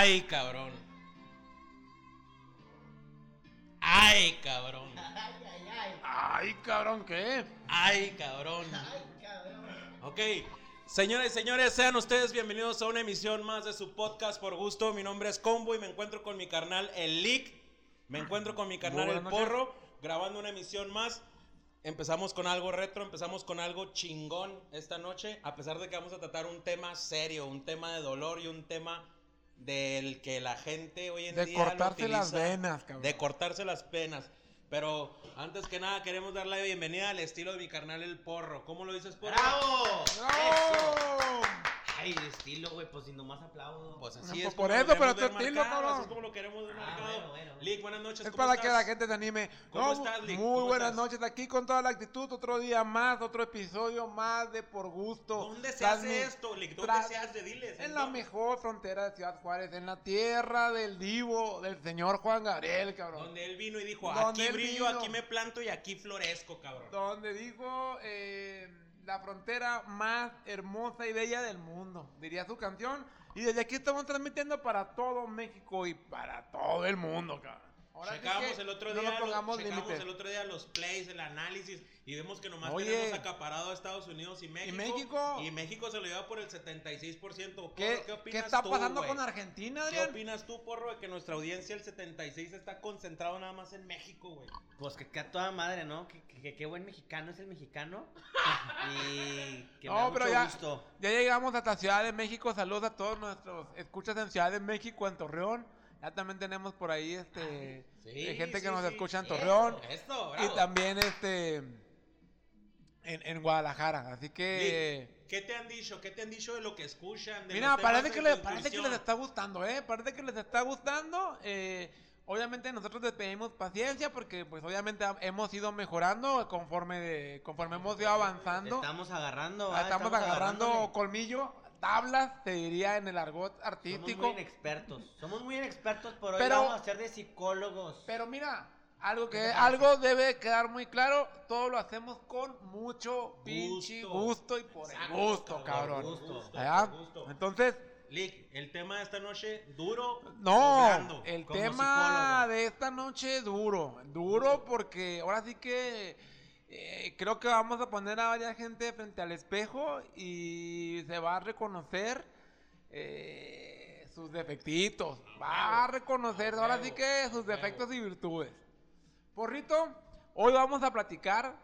Ay, cabrón. Ay, cabrón. Ay, cabrón, ¿qué? Ay, cabrón. Ok. Señores y señores, sean ustedes bienvenidos a una emisión más de su podcast por gusto. Mi nombre es Combo y me encuentro con mi carnal El Lick. Me encuentro con mi carnal El. Porro, grabando una emisión más. Empezamos con algo retro, empezamos con algo chingón esta noche, a pesar de que vamos a tratar un tema serio, un tema de dolor y un tema del que la gente hoy en De día lo cortarse las utiliza, venas, cabrón. De cortarse las penas. Pero antes que nada queremos dar la bienvenida al estilo de mi carnal El Porro. ¿Cómo lo dices, Porro? ¡Bravo! ¡Bravo! Ay, de estilo, güey, pues si nomás aplaudo. Pues así Pues es. por eso, pero tu estilo, cabrón. Así es como lo queremos ver Ah, marcado. bueno, bueno. Lick, buenas noches. Es ¿cómo para que la gente se anime. ¿Cómo No, estás, Lick? Muy ¿Cómo buenas estás? noches. Aquí con toda la actitud. Otro día más, otro episodio más de Por Gusto. ¿Dónde se hace esto, Lick? ¿Dónde se hace? Diles. En la mejor frontera de Ciudad Juárez, en la tierra del divo, del señor Juan Gabriel, cabrón. Donde él vino y dijo, aquí brillo, vino. aquí me planto y aquí florezco, cabrón. Donde dijo eh, la frontera más hermosa y bella del mundo, diría su canción. Y desde aquí estamos transmitiendo para todo México y para todo el mundo, cabrón. Ahora el otro no día, nos lo- pongamos checamos límites. el otro día los plays, el análisis y vemos que nomás Oye. tenemos acaparado a Estados Unidos y México. México? Y México se lo lleva por el 76%. Porro, ¿Qué, ¿Qué, opinas qué está tú, pasando con Argentina, ¿Qué Adrián? opinas tú, Porro, de que nuestra audiencia, el 76, está concentrado nada más en México, güey? Pues que que a toda madre, ¿no? Que, que- que qué buen mexicano es el mexicano. y que me No, da pero mucho ya, gusto. ya llegamos hasta Ciudad de México. Saludos a todos nuestros escuchas en Ciudad de México, en Torreón. Ya también tenemos por ahí este Sí, eh, gente que nos sí. escucha en Torreón. Esto, Y también este en, en Guadalajara. Así que. ¿Qué te han dicho? ¿Qué te han dicho de lo que escuchan? De Mira, parece que, les, parece que les está gustando, ¿eh? Parece que les está gustando. eh, obviamente nosotros les pedimos paciencia porque pues obviamente hemos ido mejorando conforme de, conforme hemos ido avanzando. Estamos agarrando, Ah. Estamos, agarrando colmillo, tablas, se diría en el argot Somos artístico. muy inexpertos. Somos muy inexpertos, pero hoy Pero- vamos a ser de psicólogos. Pero mira, algo que ¿Qué te algo debe quedar muy claro, todo lo hacemos con mucho pinche Gusto. y por el Exacto, gusto, cabrón, por gusto, por gusto. Entonces, Lick, el tema de esta noche, duro. no, el tema psicólogo. de esta noche duro, duro porque ahora sí que eh, creo que vamos a poner a varias gente frente al espejo y se va a reconocer eh, sus defectitos, va a reconocer ahora sí que sus defectos y virtudes. Porrito, hoy vamos a platicar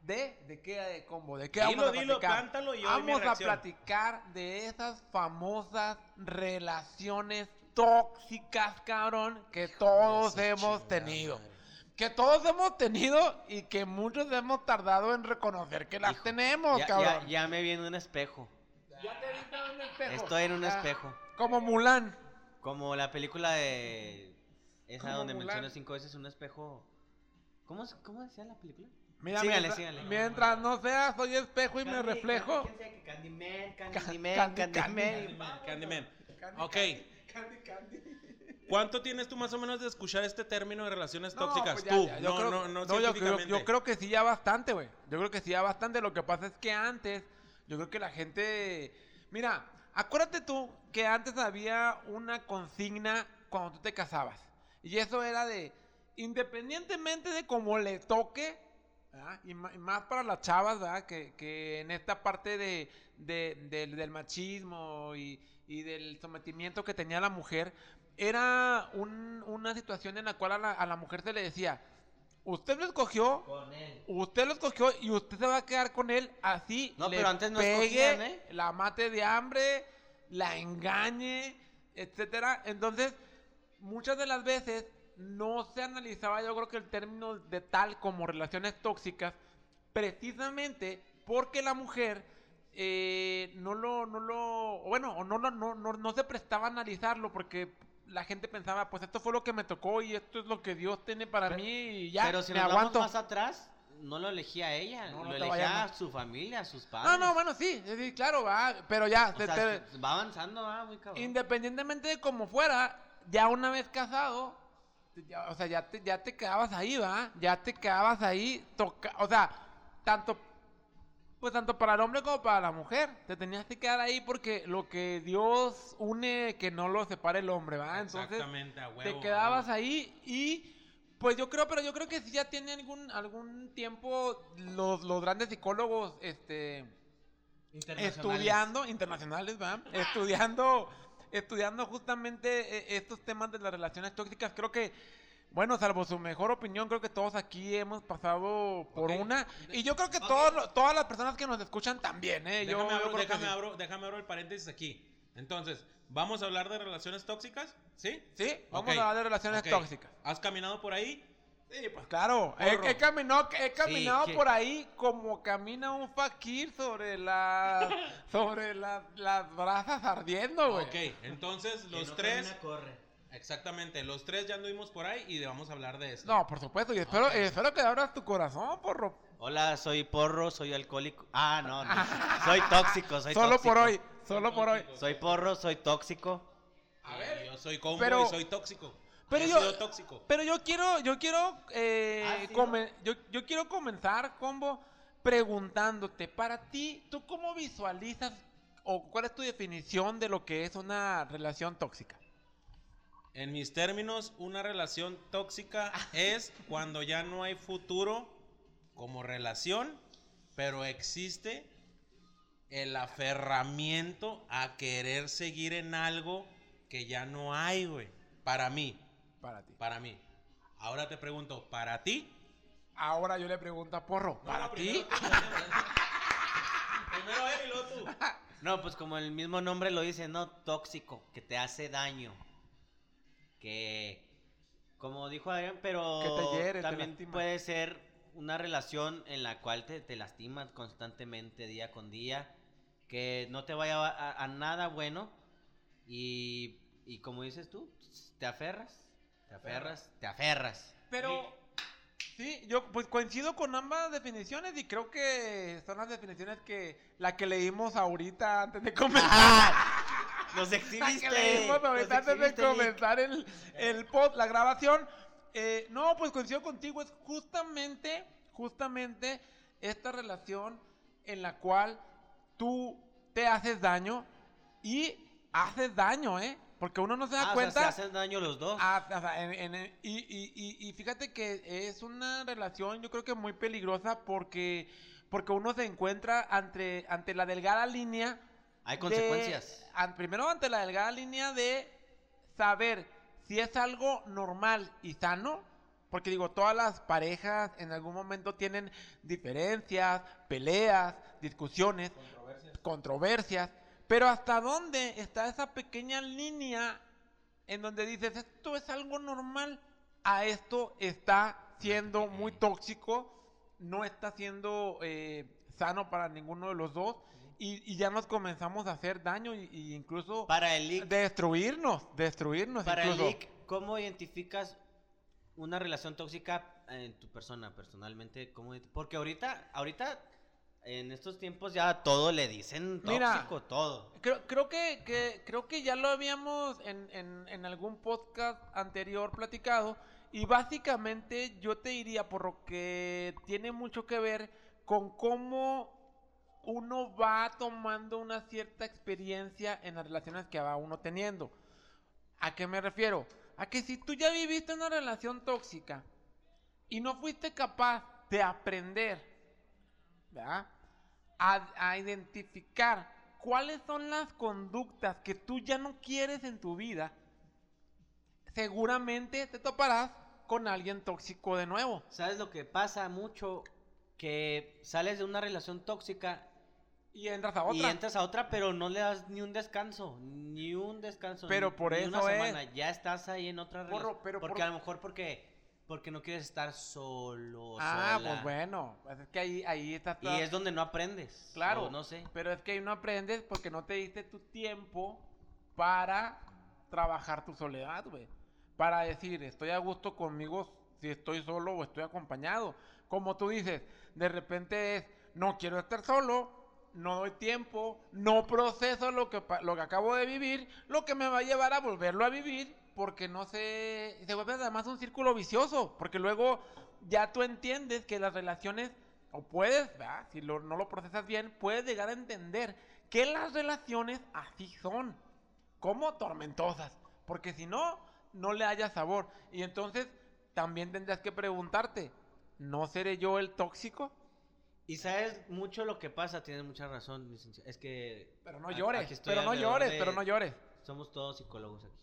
de, ¿de qué de combo? ¿De qué Dilo, vamos a dilo, platicar? cántalo y vamos a platicar de esas famosas relaciones tóxicas, cabrón, que todos hemos chingada tenido. Que todos hemos tenido y que muchos hemos tardado en reconocer que las Hijo, tenemos, ya, cabrón. ya, ya me vi en un espejo. Ya te viste en un espejo. Estoy en un Ah, espejo. Como Mulan. Como la película de. Esa Como donde menciona cinco veces un espejo. ¿Cómo, cómo decía la película? Mira, Sígale, mientras, sígale. mientras no sea, soy espejo y me reflejo. ¿quién sabe que Candyman, Candy- Candyman, Candy- Candyman. Candyman. Candy, Ok. Candy, candy. ¿Cuánto tienes tú más o menos de escuchar este término de relaciones No, tóxicas? pues ya, tú, ya, yo no, creo- no, no, no, yo, creo, yo creo que sí ya bastante, güey. Yo creo que sí ya bastante. Lo que pasa es que antes, yo creo que la gente... Mira, acuérdate tú que antes había una consigna cuando tú te casabas. Y eso era de, independientemente de cómo le toque, ¿verdad? y, más para las chavas, ¿verdad? Que, que en esta parte de, de- del- del machismo y, y del sometimiento que tenía la mujer, era un- una situación en la cual a la, a la mujer se le decía, usted lo escogió, Con él. usted lo escogió y usted se va a quedar con él así. No, le pero antes no pegue, escogían, ¿eh? La mate de hambre, la engañe, etcétera. Entonces, muchas de las veces no se analizaba yo creo que el término de tal como relaciones tóxicas, precisamente porque la mujer eh, no lo, no lo, bueno, no, lo- no, no, no se prestaba a analizarlo porque la gente pensaba, pues esto fue lo que me tocó y esto es lo que Dios tiene para Pero- mí y ya, Pero si me nos aguanto. vamos más atrás, no lo elegía ella, No, no lo elegía a su familia, a sus padres. No, no, bueno, sí, sí, claro, va, pero ya, O te- sea, te- va avanzando, va muy cabrón. independientemente de cómo fuera, ya una vez casado, ya- o sea, ya te, ya te quedabas ahí, va, ya te quedabas ahí, toca, o sea, tanto Pues tanto para el hombre como para la mujer. Te tenías que quedar ahí porque lo que Dios une, que no lo separe el hombre, ¿va? Entonces, Exactamente, a huevo. te quedabas huevo. ahí y pues yo creo, pero yo creo que sí ya tiene algún, algún tiempo los, los grandes psicólogos, este, Internacionales. estudiando, internacionales, ¿va? estudiando, estudiando justamente eh, estos temas de las relaciones tóxicas. Creo que, bueno, salvo su mejor opinión, creo que todos aquí hemos pasado por Ok. una. Y yo creo que Ok. todos lo- todas las personas que nos escuchan también, ¿eh? Yo, Déjame, yo abro, creo que déjame, sí. abro, déjame abro el paréntesis aquí. Entonces, ¿vamos a hablar de relaciones tóxicas? ¿Sí? Sí, vamos Ok, a hablar de relaciones tóxicas. ¿Has caminado por ahí? Sí, pues claro. He, he caminado, he caminado que- por ahí como camina un fakir sobre la, sobre las, las brasas ardiendo, güey. Ok, entonces los no tres, camina, corre. Exactamente, los tres ya anduvimos por ahí y vamos a hablar de esto. No, por supuesto, y espero, y espero que abras tu corazón, porro. Hola, soy porro, soy alcohólico. Ah, no, no. Soy tóxico, soy Solo tóxico. por hoy, solo por hoy. Soy porro, soy tóxico. A ver, yo soy combo pero- y soy tóxico. pero yo- tóxico. Pero yo quiero, yo quiero, eh, Ah, ¿sí, come- yo, yo quiero comenzar, combo, preguntándote, para ti, ¿tú cómo visualizas o cuál es tu definición de lo que es una relación tóxica? En mis términos, una relación tóxica es cuando ya no hay futuro como relación, pero existe el aferramiento a querer seguir en algo que ya no hay, güey. Para mí, Para ti. para mí. Ahora te pregunto, ¿para ti? Ahora yo le pregunto a Porro, ¿para ti? Primero él y luego tú. No, pues como el mismo nombre lo dice, ¿no? Tóxico, que te hace daño. Que, como dijo Adrián, pero Que te hiere, te también puede ser una relación en la cual te, te lastimas constantemente día con día, que no te vaya a, a- a nada bueno y, y como dices tú, te aferras, te aferras, te aferras. Pero, sí, yo pues coincido con ambas definiciones y creo que son las definiciones que la que leímos ahorita antes de comenzar. Nos exhibiste. nos ahorita antes de comenzar el, el pod, la grabación. Eh, no, pues coincido contigo, es justamente, justamente esta relación en la cual tú te haces daño y haces daño, ¿eh? Porque uno no se da Ah, o sea, cuenta. se hacen daño los dos. Ah, o sea, en- en- y, y- y- y fíjate que es una relación yo creo que muy peligrosa porque, porque uno se encuentra ante, ante la delgada línea. Hay de- consecuencias. an- primero ante la delgada línea de saber si es algo normal y sano. Porque digo, todas las parejas en algún momento tienen diferencias, peleas, discusiones, controversias. Pero hasta dónde está esa pequeña línea en donde dices, esto es algo normal, a esto está siendo muy tóxico, no está siendo eh, sano para ninguno de los dos, y, y ya nos comenzamos a hacer daño y, y incluso Para el leak, destruirnos, destruirnos para el leak, ¿cómo identificas una relación tóxica en tu persona personalmente? ¿Cómo ident- Porque ahorita, ahorita, en estos tiempos ya todo le dicen Mira, tóxico, todo. Creo, creo que, que- creo que ya lo habíamos en, en- en algún podcast anterior platicado y básicamente yo te diría por lo que tiene mucho que ver con cómo uno va tomando una cierta experiencia en las relaciones que va uno teniendo. ¿A qué me refiero? A que si tú ya viviste una relación tóxica y no fuiste capaz de aprender, ¿verdad? A, a identificar cuáles son las conductas que tú ya no quieres en tu vida, seguramente te toparás con alguien tóxico de nuevo. ¿Sabes lo que pasa mucho? Que sales de una relación tóxica Y entras a y otra. entras a otra, pero no le das ni un descanso, ni un descanso. Pero por ni una eso es. Ya estás ahí en otra Porro, relación. pero porque por- a lo mejor porque, porque no quieres estar solo, ah, sola. pues bueno, pues es que ahí, ahí está Y es donde no aprendes. Claro, o no sé. pero es que ahí no aprendes porque no te diste tu tiempo para trabajar tu soledad, güey. Para decir, estoy a gusto conmigo si estoy solo o estoy acompañado. Como tú dices, de repente es, no quiero estar solo, no doy tiempo, no proceso lo que, lo que acabo de vivir, lo que me va a llevar a volverlo a vivir, porque no sé, se vuelve además un círculo vicioso, porque luego ya tú entiendes que las relaciones o puedes, ¿verdad? si no lo procesas bien, puedes llegar a entender que las relaciones así son, como tormentosas, porque si no, no le haya sabor. Y entonces también tendrás que preguntarte, ¿no seré yo el tóxico? Y sabes mucho lo que pasa, tienes mucha razón, licenciado. Es que. Pero no llores, pero no llores, de- pero no llores. Somos todos psicólogos aquí.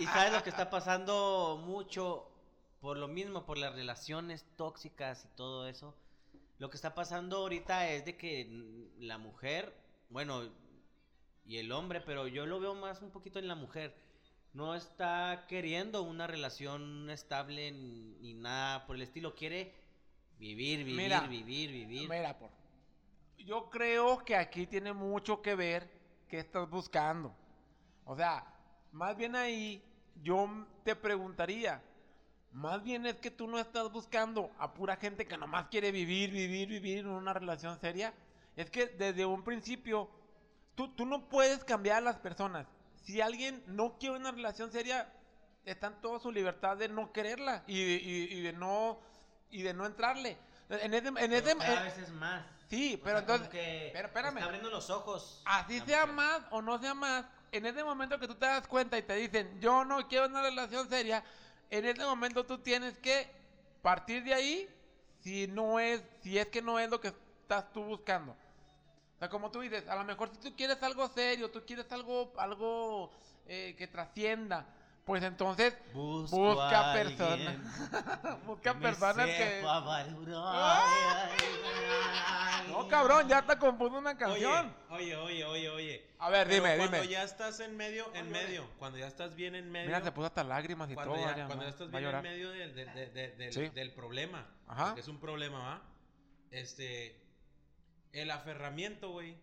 y, y sabes lo que está pasando mucho por lo mismo, por las relaciones tóxicas y todo eso. Lo que está pasando ahorita es de que la mujer, bueno, y el hombre, pero yo lo veo más un poquito en la mujer, no está queriendo una relación estable ni nada por el estilo. Quiere vivir, vivir, Mira, vivir, vivir. Mira, por. Yo creo que aquí tiene mucho que ver qué estás buscando. O sea, más bien ahí yo te preguntaría, más bien es que tú no estás buscando a pura gente que nomás quiere vivir, vivir, vivir en una relación seria. Es que desde un principio, tú, tú no puedes cambiar a las personas. Si alguien no quiere una relación seria, está en toda su libertad de no quererla y- y de no y de no entrarle. En ese, en Pero ese- cada en- vez es más. sí, O pero sea, entonces, que pero espérame. Está abriendo los ojos. así sea mujer. más o no sea más, en ese momento que tú te das cuenta y te dicen, yo no quiero una relación seria, en ese momento tú tienes que partir de ahí si no es, si es que no es lo que estás tú buscando. O sea, como tú dices, a lo mejor si tú quieres algo serio, tú quieres algo, algo eh, que trascienda, pues entonces Busco busca personas, busca personas que... No, cabrón, ya te compuso una canción. oye, oye, oye, oye. A ver, Pero dime, cuando dime. ya estás en medio, en medio, cuando ya estás bien en medio, Mira, se puso hasta lágrimas y cuando, todo. ya, Adrián, cuando ¿no? ya estás bien en medio del, del- del- del- del- Sí. del problema, Ajá. es un problema, ¿va? Este, el aferramiento, güey,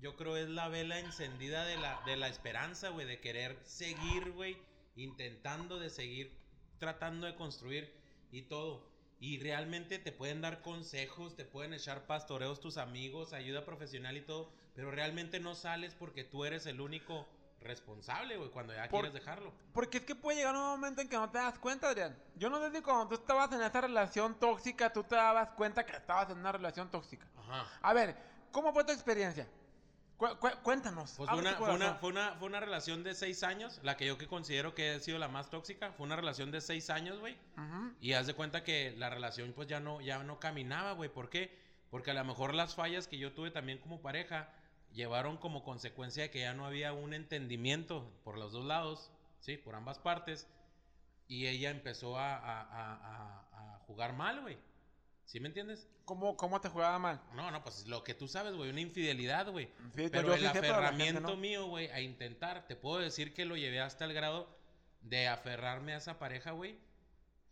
yo creo es la vela encendida de la, de la esperanza, güey, de querer seguir, güey, intentando de seguir tratando de construir y todo. Y realmente te pueden dar consejos, te pueden echar pastoreos tus amigos, ayuda profesional y todo, pero realmente no sales porque tú eres el único responsable, güey, cuando ya Por- quieres dejarlo. Porque es que puede llegar un momento en que no te das cuenta, Adrián. Yo no sé si cuando tú estabas en esa relación tóxica, tú te dabas cuenta que estabas en una relación tóxica. Ajá. A ver, ¿cómo fue tu experiencia? Cu- cu- cuéntanos. Pues fue una, fue, una, fue, una, fue una relación de seis años, la que yo que considero que ha sido la más tóxica. Fue una relación de seis años, güey. Y haz de cuenta que la relación pues ya no, ya no caminaba, güey. ¿Por qué? Porque a lo mejor las fallas que yo tuve también como pareja llevaron como consecuencia de que ya no había un entendimiento por los dos lados, ¿sí? Por ambas partes. Y ella empezó a, a- a- a- a jugar mal, güey. ¿Sí me entiendes? ¿Cómo, ¿Cómo te jugaba mal? No, no, pues lo que tú sabes, güey, una infidelidad, güey. Sí, Pero yo el gente aferramiento no. mío, güey, a intentar, te puedo decir que lo llevé hasta el grado de aferrarme a esa pareja, güey,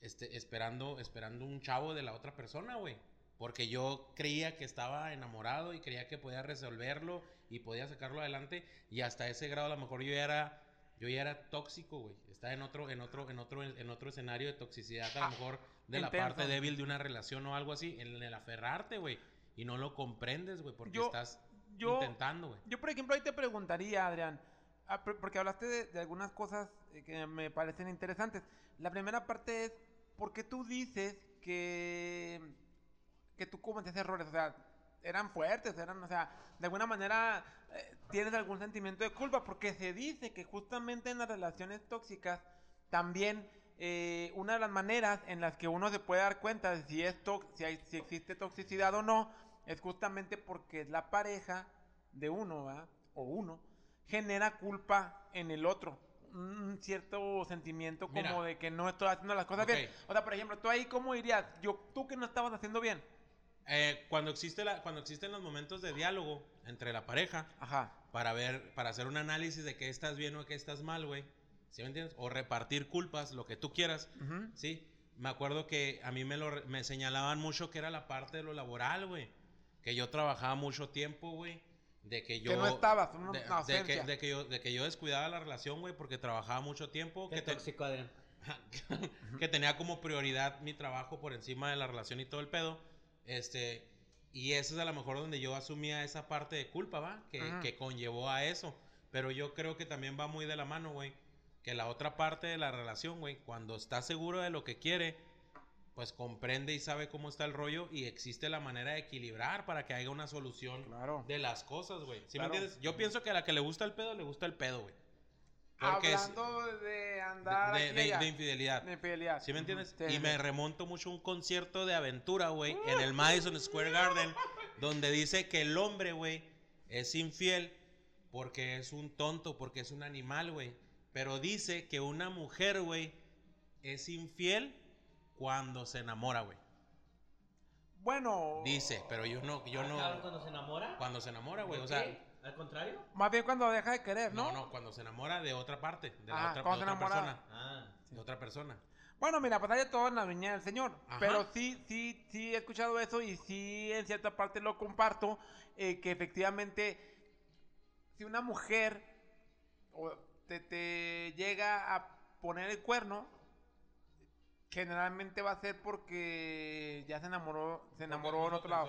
este, esperando, esperando un chavo de la otra persona, güey. Porque yo creía que estaba enamorado y creía que podía resolverlo y podía sacarlo adelante. Y hasta ese grado a lo mejor yo era, yo ya era tóxico, güey. Estaba en otro, en otro, en otro, en otro escenario de toxicidad, a lo Ah, mejor de la parte débil de una relación o algo así, en el aferrarte, güey. Y no lo comprendes, güey, porque Yo- estás Yo, intentando, güey. yo, por ejemplo, ahí te preguntaría, Adrián, ah, por- porque hablaste de, de algunas cosas eh, que me parecen interesantes. La primera parte es, ¿por qué tú dices que, que tú cometiste errores? O sea, eran fuertes, eran, o sea, de alguna manera eh, tienes algún sentimiento de culpa, porque se dice que justamente en las relaciones tóxicas también eh, una de las maneras en las que uno se puede dar cuenta de si, es si, hay- si existe toxicidad o no es justamente porque la pareja de uno, ¿verdad? o uno, genera culpa en el otro. Un cierto sentimiento como Mira. de que no estoy haciendo las cosas Ok. bien. O sea, por ejemplo, tú ahí, ¿cómo dirías? Yo, tú que no estabas haciendo bien. Eh, cuando, existe la, cuando existen los momentos de diálogo entre la pareja Ajá. para ver, para hacer un análisis de qué estás bien o qué estás mal, güey. ¿Sí me entiendes? O repartir culpas, lo que tú quieras, Ujú. ¿sí? Me acuerdo que a mí me, lo, me señalaban mucho que era la parte de lo laboral, güey. Que yo trabajaba mucho tiempo, güey. De que yo... no estabas, una- de, de que, de que yo, de que yo descuidaba la relación, güey, porque trabajaba mucho tiempo. Qué Que, te- tóxico, Adrián. que tenía como prioridad mi trabajo por encima de la relación y todo el pedo. Este, y eso es a lo mejor donde yo asumía esa parte de culpa, ¿va? Que, Ajá. que conllevó a eso. Pero yo creo que también va muy de la mano, güey. Que la otra parte de la relación, güey, cuando está seguro de lo que quiere, pues comprende y sabe cómo está el rollo y existe la manera de equilibrar para que haya una solución Claro. de las cosas, güey. ¿Sí me entiendes? Yo pienso que a la que le gusta el pedo, le gusta el pedo, güey. Porque Hablando de de, andar de- infidelidad. De infidelidad. ¿Sí me entiendes? Sí, y sí, me remonto mucho a un concierto de aventura, güey, en el Madison Square Garden, donde dice que el hombre, güey, es infiel porque es un tonto, porque es un animal, güey. Pero dice que una mujer, güey, es infiel cuando se enamora, güey. Bueno. Dice, pero yo no, yo Ah, no. cabrón, cuando se enamora. Cuando se enamora, güey, o ¿Por sea. Al contrario. Más bien cuando deja de querer, ¿no? No, no, cuando se enamora de otra parte, de, la Ah, otra, de cuando se otra enamora. persona. Ah. De otra persona. Bueno, mira, pues hay todo en la viña del Señor. Ajá. Pero sí, sí, sí he escuchado eso y sí en cierta parte lo comparto, eh, que efectivamente si una mujer o te, te llega a poner el cuerno, generalmente va a ser porque ya se enamoró, se enamoró en otro lado.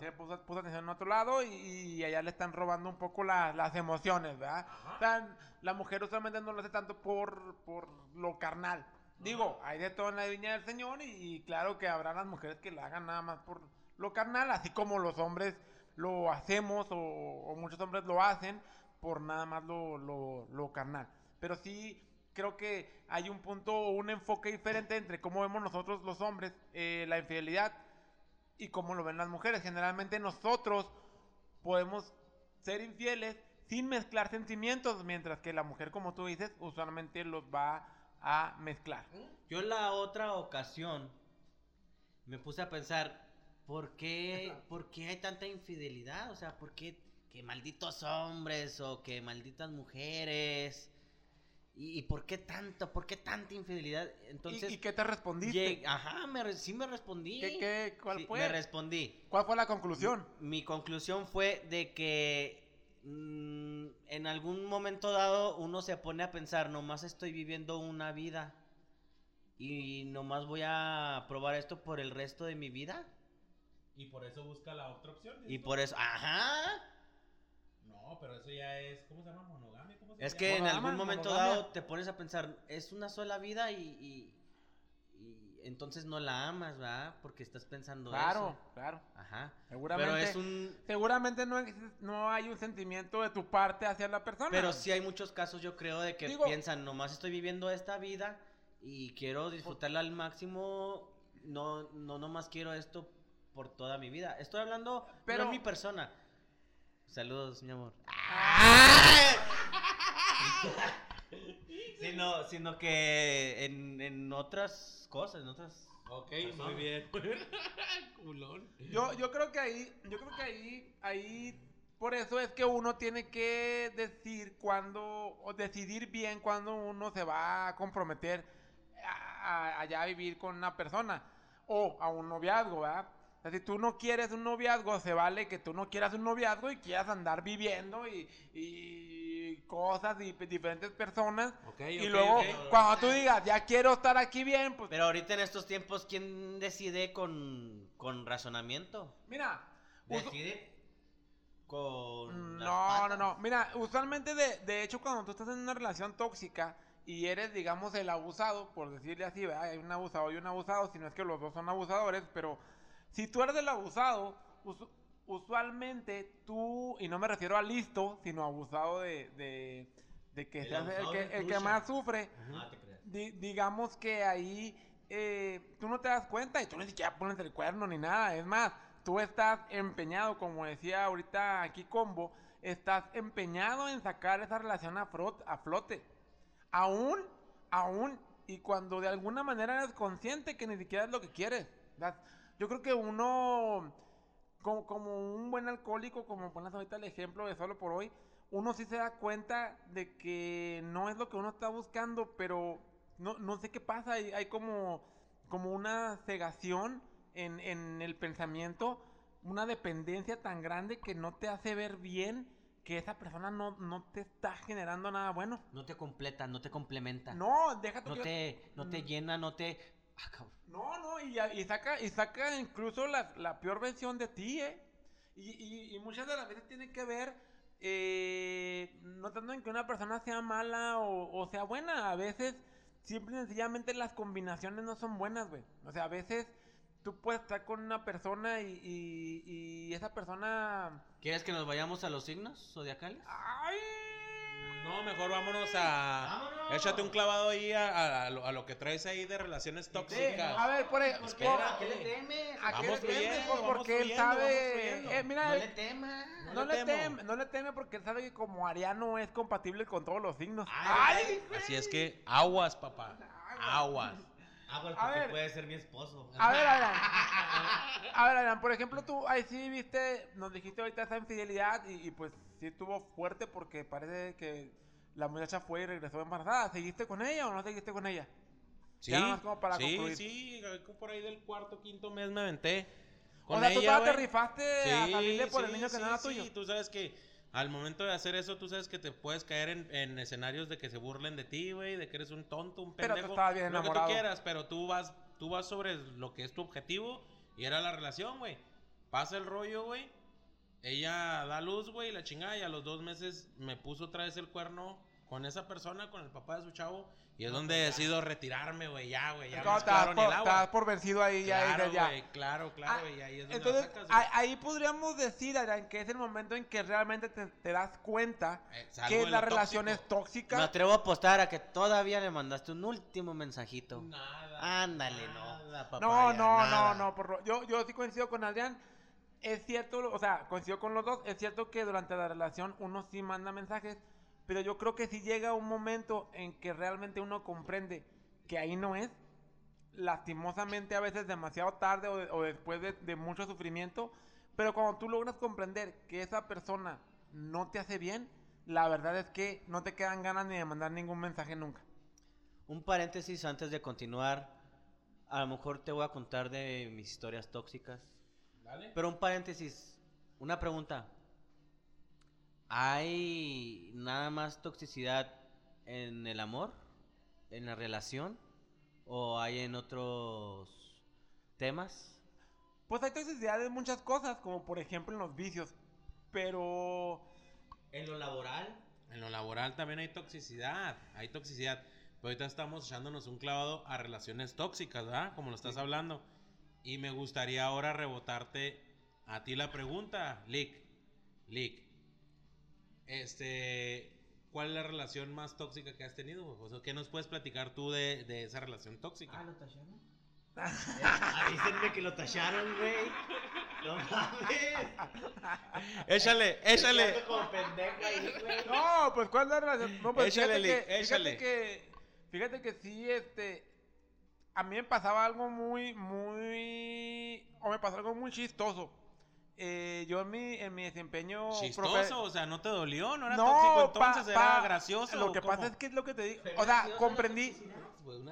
Se puso, puso atención en otro lado y, y allá le están robando un poco la- las emociones, ¿verdad? Ajá. O sea, la mujer usualmente no lo hace tanto por, por lo carnal. Digo, hay de todo en la viña del Señor y, y claro que habrá las mujeres que la hagan nada más por lo carnal, así como los hombres lo hacemos o, o muchos hombres lo hacen por nada más lo, lo, lo carnal. Pero sí creo que hay un punto o un enfoque diferente entre cómo vemos nosotros los hombres eh, la infidelidad y cómo lo ven las mujeres. Generalmente nosotros podemos ser infieles sin mezclar sentimientos, mientras que la mujer, como tú dices, usualmente los va a mezclar. Yo la otra ocasión me puse a pensar, ¿por qué, ¿por qué hay tanta infidelidad? O sea, ¿por qué que malditos hombres o que malditas mujeres? ¿Y, y por qué tanto? ¿Por qué tanta infidelidad? Entonces, ¿Y, y qué te respondiste? lleg- ajá, me sí me respondí. ¿Qué- qué- cuál Sí, fue? Me respondí. ¿Cuál fue la conclusión? Mi conclusión fue de que mm, en algún momento dado uno se pone a pensar, nomás estoy viviendo una vida y nomás voy a probar esto por el resto de mi vida. Y por eso busca la otra opción. Y por eso, ajá. No, pero eso ya es. ¿Cómo se llama? ¿Monogamia? ¿Cómo se Es que en algún momento dado te pones a pensar, es una sola vida y, y- y entonces no la amas, ¿verdad? Porque estás pensando Claro, eso. claro. Ajá. Seguramente, Pero es un... seguramente no, no hay un sentimiento de tu parte hacia la persona. Pero sí hay muchos casos, yo creo, de que Digo- piensan, nomás estoy viviendo esta vida y quiero disfrutarla al máximo, no, no nomás quiero esto por toda mi vida. Estoy hablando, Pero- no mi persona. Saludos, mi amor. sino, sino que en, en otras cosas, en otras... Ok, muy bien. Culón. Yo, yo creo que ahí, yo creo que ahí, ahí, por eso es que uno tiene que decir cuándo, o decidir bien cuándo uno se va a comprometer a, a- allá a vivir con una persona o a un noviazgo, ¿verdad? O sea, si tú no quieres un noviazgo, se vale que tú no quieras un noviazgo y quieras andar viviendo y, y cosas y diferentes personas. Ok, y luego, cuando tú digas, ya quiero estar aquí bien, pues Pero ahorita en estos tiempos, ¿quién decide con, con razonamiento? mira. Decide con... las No, no, no. Mira, usualmente, de, de hecho, cuando tú estás en una relación tóxica y eres, digamos, el abusado, por decirle así, ¿verdad? Hay un abusado y un abusado, si no es que los dos son abusadores, pero si tú eres el abusado, usualmente tú, y no me refiero a listo, sino abusado de, de, de que El seas el que, el más sufre. Ah, te creas. Di- digamos que ahí eh, tú no te das cuenta y tú ni siquiera pones el cuerno ni nada. Es más, tú estás empeñado, como decía ahorita aquí Combo, estás empeñado en sacar esa relación a, frot- a flote. Aún, aún, y cuando de alguna manera eres consciente que ni siquiera es lo que quieres. Das- Yo creo que uno, como, como un buen alcohólico, como pones ahorita el ejemplo de solo por hoy, uno sí se da cuenta de que no es lo que uno está buscando, pero no, no sé qué pasa, hay, hay como, como una cegación en, en el pensamiento, una dependencia tan grande que no te hace ver bien que esa persona no, no te está generando nada bueno. No te completa, no te complementa. No, déjate No que- te, no te Mm. llena, no te... Ah, cabrón. No, no, y, y saca, y saca incluso la, la peor versión de ti, ¿eh? Y, y- y muchas de las veces tiene que ver, eh, no tanto en que una persona sea mala o, o sea buena, a veces simple y sencillamente las combinaciones no son buenas, güey. O sea, a veces tú puedes estar con una persona y, y- y esa persona... ¿Quieres que nos vayamos a los signos zodiacales? ¡Ay! No, mejor vámonos a. Vámonos. Échate un clavado ahí a, a lo, a lo que traes ahí de relaciones Sí, tóxicas. a ver, por ejemplo... Espera, ¿Qué le temes? ¿A qué Vamos le teme? Porque él sabe... eh, mira, No le temas. no, no le teme, no le teme porque él sabe que como Ariano es compatible con todos los signos. Ay, Así es que aguas, papá. Aguas. Ah, pues A porque ver. puede ser mi esposo. A ver, Adrián. A ver, Adrián, por ejemplo, tú ahí sí viste, nos dijiste ahorita esa infidelidad y, y, pues sí estuvo fuerte porque parece que la muchacha fue y regresó embarazada. ¿Seguiste con ella o no seguiste con ella? Sí, Ya nada más como para sí, concluir. sí, por ahí del cuarto, quinto mes me aventé. o sea, tú todavía te rifaste a salirle por el sí, niño que sí, no era sí, tuyo. Tú sabes que al momento de hacer eso, tú sabes que te puedes caer en, en escenarios de que se burlen de ti, güey, de que eres un tonto, un Pero tú pendejo. estabas bien lo que enamorado. tú quieras, pero tú vas, tú vas sobre lo que es tu objetivo y era la relación, güey. Pasa el rollo, güey. Ella da luz, güey, la chingada, y a los dos meses me puso otra vez el cuerno con esa persona, con el papá de su chavo, y es donde decido retirarme, güey, ya, güey, ya das mezclaron por, por vencido ahí ya. Claro, dices, ya. güey, claro, claro, Ah, y ahí es donde Entonces, sacas, ahí, podríamos decir, Adrián, que es el momento en que realmente te, te das cuenta Eh, que la relación es tóxico. tóxica. Me atrevo a apostar a que todavía le mandaste un último mensajito. Nada. Ándale, no. nada, No, papaya, no, nada. no, no. Por, yo, yo sí coincido con Adrián. Es cierto, o sea, coincido con los dos. Es cierto que durante la relación uno sí manda mensajes, pero yo creo que si llega un momento en que realmente uno comprende que ahí no es, lastimosamente a veces demasiado tarde o, de- o después de, de mucho sufrimiento, pero cuando tú logras comprender que esa persona no te hace bien, la verdad es que no te quedan ganas ni de mandar ningún mensaje nunca. Un paréntesis antes de continuar. A lo mejor te voy a contar de mis historias tóxicas. Dale. Pero un paréntesis. Una pregunta. ¿Hay nada más toxicidad en el amor? ¿En la relación? ¿O hay en otros temas? Pues hay toxicidad de muchas cosas, como por ejemplo en los vicios, pero... ¿En lo laboral? En lo laboral también hay toxicidad, hay toxicidad. Pero ahorita estamos echándonos un clavado a relaciones tóxicas, ¿verdad? Como lo estás hablando. Y me gustaría ahora rebotarte a ti la pregunta, Lick. Lick. Este, ¿cuál es la relación más tóxica que has tenido? O sea, ¿qué nos puedes platicar tú de, de esa relación tóxica? ¿lo tacharon? Avísenme que lo tacharon, güey. No mames. échale, échale. No, pues ¿cuál es la relación? No, pues Échale, fíjate, Lick, que, échale. fíjate que, fíjate que sí, este, a mí me pasaba algo muy, muy, o me pasó algo muy chistoso. Eh, yo en mi, en mi desempeño profe- Chistoso, o sea, ¿no te dolió? ¿No era No, tóxico pa- entonces? pa- ¿Era gracioso? Lo que ¿Cómo? pasa es que es lo que te digo, o sea, comprendí,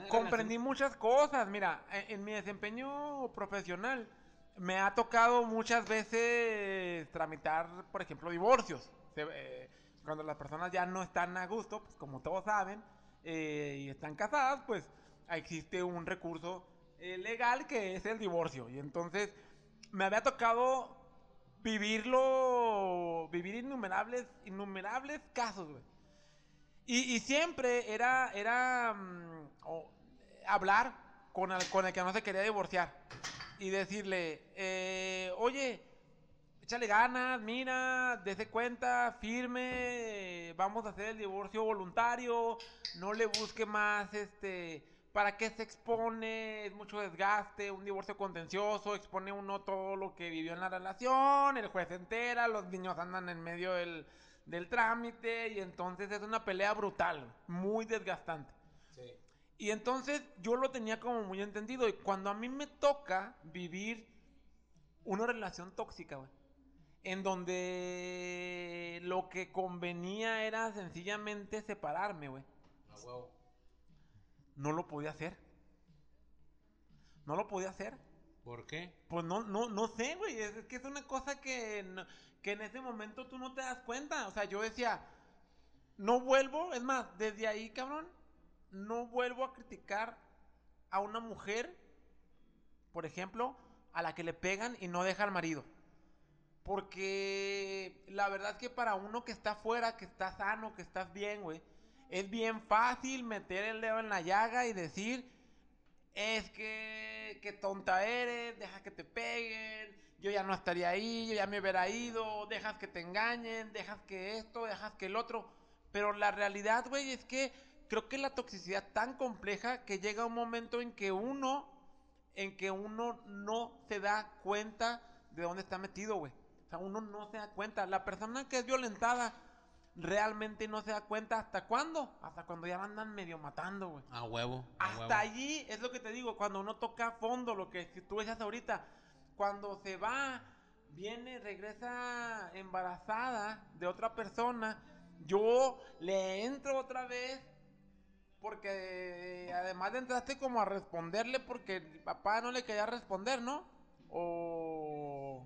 comprendí muchas cosas. Mira, en, en mi desempeño profesional me ha tocado muchas veces tramitar, por ejemplo, divorcios. Se- eh, cuando las personas ya no están a gusto, pues como todos saben, eh, y están casadas, pues existe un recurso eh, legal que es el divorcio. Y entonces me había tocado vivirlo, vivir innumerables, innumerables casos. Y, siempre era, era mm, hablar con el, con el que no se quería divorciar y decirle, eh, oye, échale ganas, mira, dese cuenta, firme, vamos a hacer el divorcio voluntario, no le busque más, este, ¿para qué se expone? Es mucho desgaste, un divorcio contencioso, expone uno todo lo que vivió en la relación, el juez se entera, los niños andan en medio del, del trámite y entonces es una pelea brutal, muy desgastante. Sí. Y entonces yo lo tenía como muy entendido. Y cuando a mí me toca vivir una relación tóxica, güey, en donde lo que convenía era sencillamente separarme, güey, A huevo. No lo podía hacer. No lo podía hacer. ¿Por qué? Pues no, no, no sé, güey. Es, es que es una cosa que, no- que en ese momento tú no te das cuenta. O sea, yo decía, no vuelvo. Es más, desde ahí, cabrón, no vuelvo a criticar a una mujer, por ejemplo, a la que le pegan y no deja al marido. Porque la verdad que para uno que está afuera, que está sano, que estás bien, güey, es bien fácil meter el dedo en la llaga y decir, es que, que tonta eres, deja que te peguen, yo ya no estaría ahí, yo ya me hubiera ido, dejas que te engañen, dejas que esto, dejas que el otro. Pero la realidad, güey, es que creo que la toxicidad es tan compleja que llega un momento en que uno, en que uno no se da cuenta de dónde está metido, güey. O sea, uno no se da cuenta. La persona que es violentada realmente no se da cuenta hasta cuándo. Hasta cuando ya la andan medio matando, güey. A huevo. a Hasta huevo. allí es lo que te digo, cuando uno toca a fondo, lo que tú decías ahorita, cuando se va, viene, regresa embarazada de otra persona, yo le entro otra vez, porque además de entraste como a responderle porque el papá no le quería responder, ¿no? O...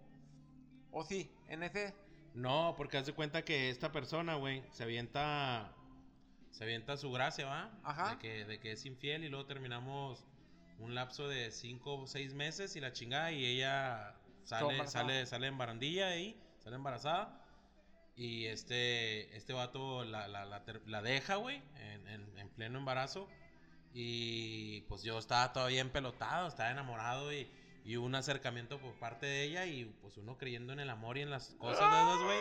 O sí, en ese... No, porque haz de cuenta que esta persona, güey, se avienta. Se avienta su gracia, ¿va? Ajá. De que, de que es infiel y luego terminamos un lapso de cinco o seis meses y la chingada y ella sale, sale, sale en barandilla ahí, sale embarazada. Y este, este vato la, la, la, la deja, güey, en, en- en pleno embarazo. Y pues yo estaba todavía empelotado, estaba enamorado y, y un acercamiento por parte de ella y pues uno creyendo en el amor y en las cosas de esas, güey.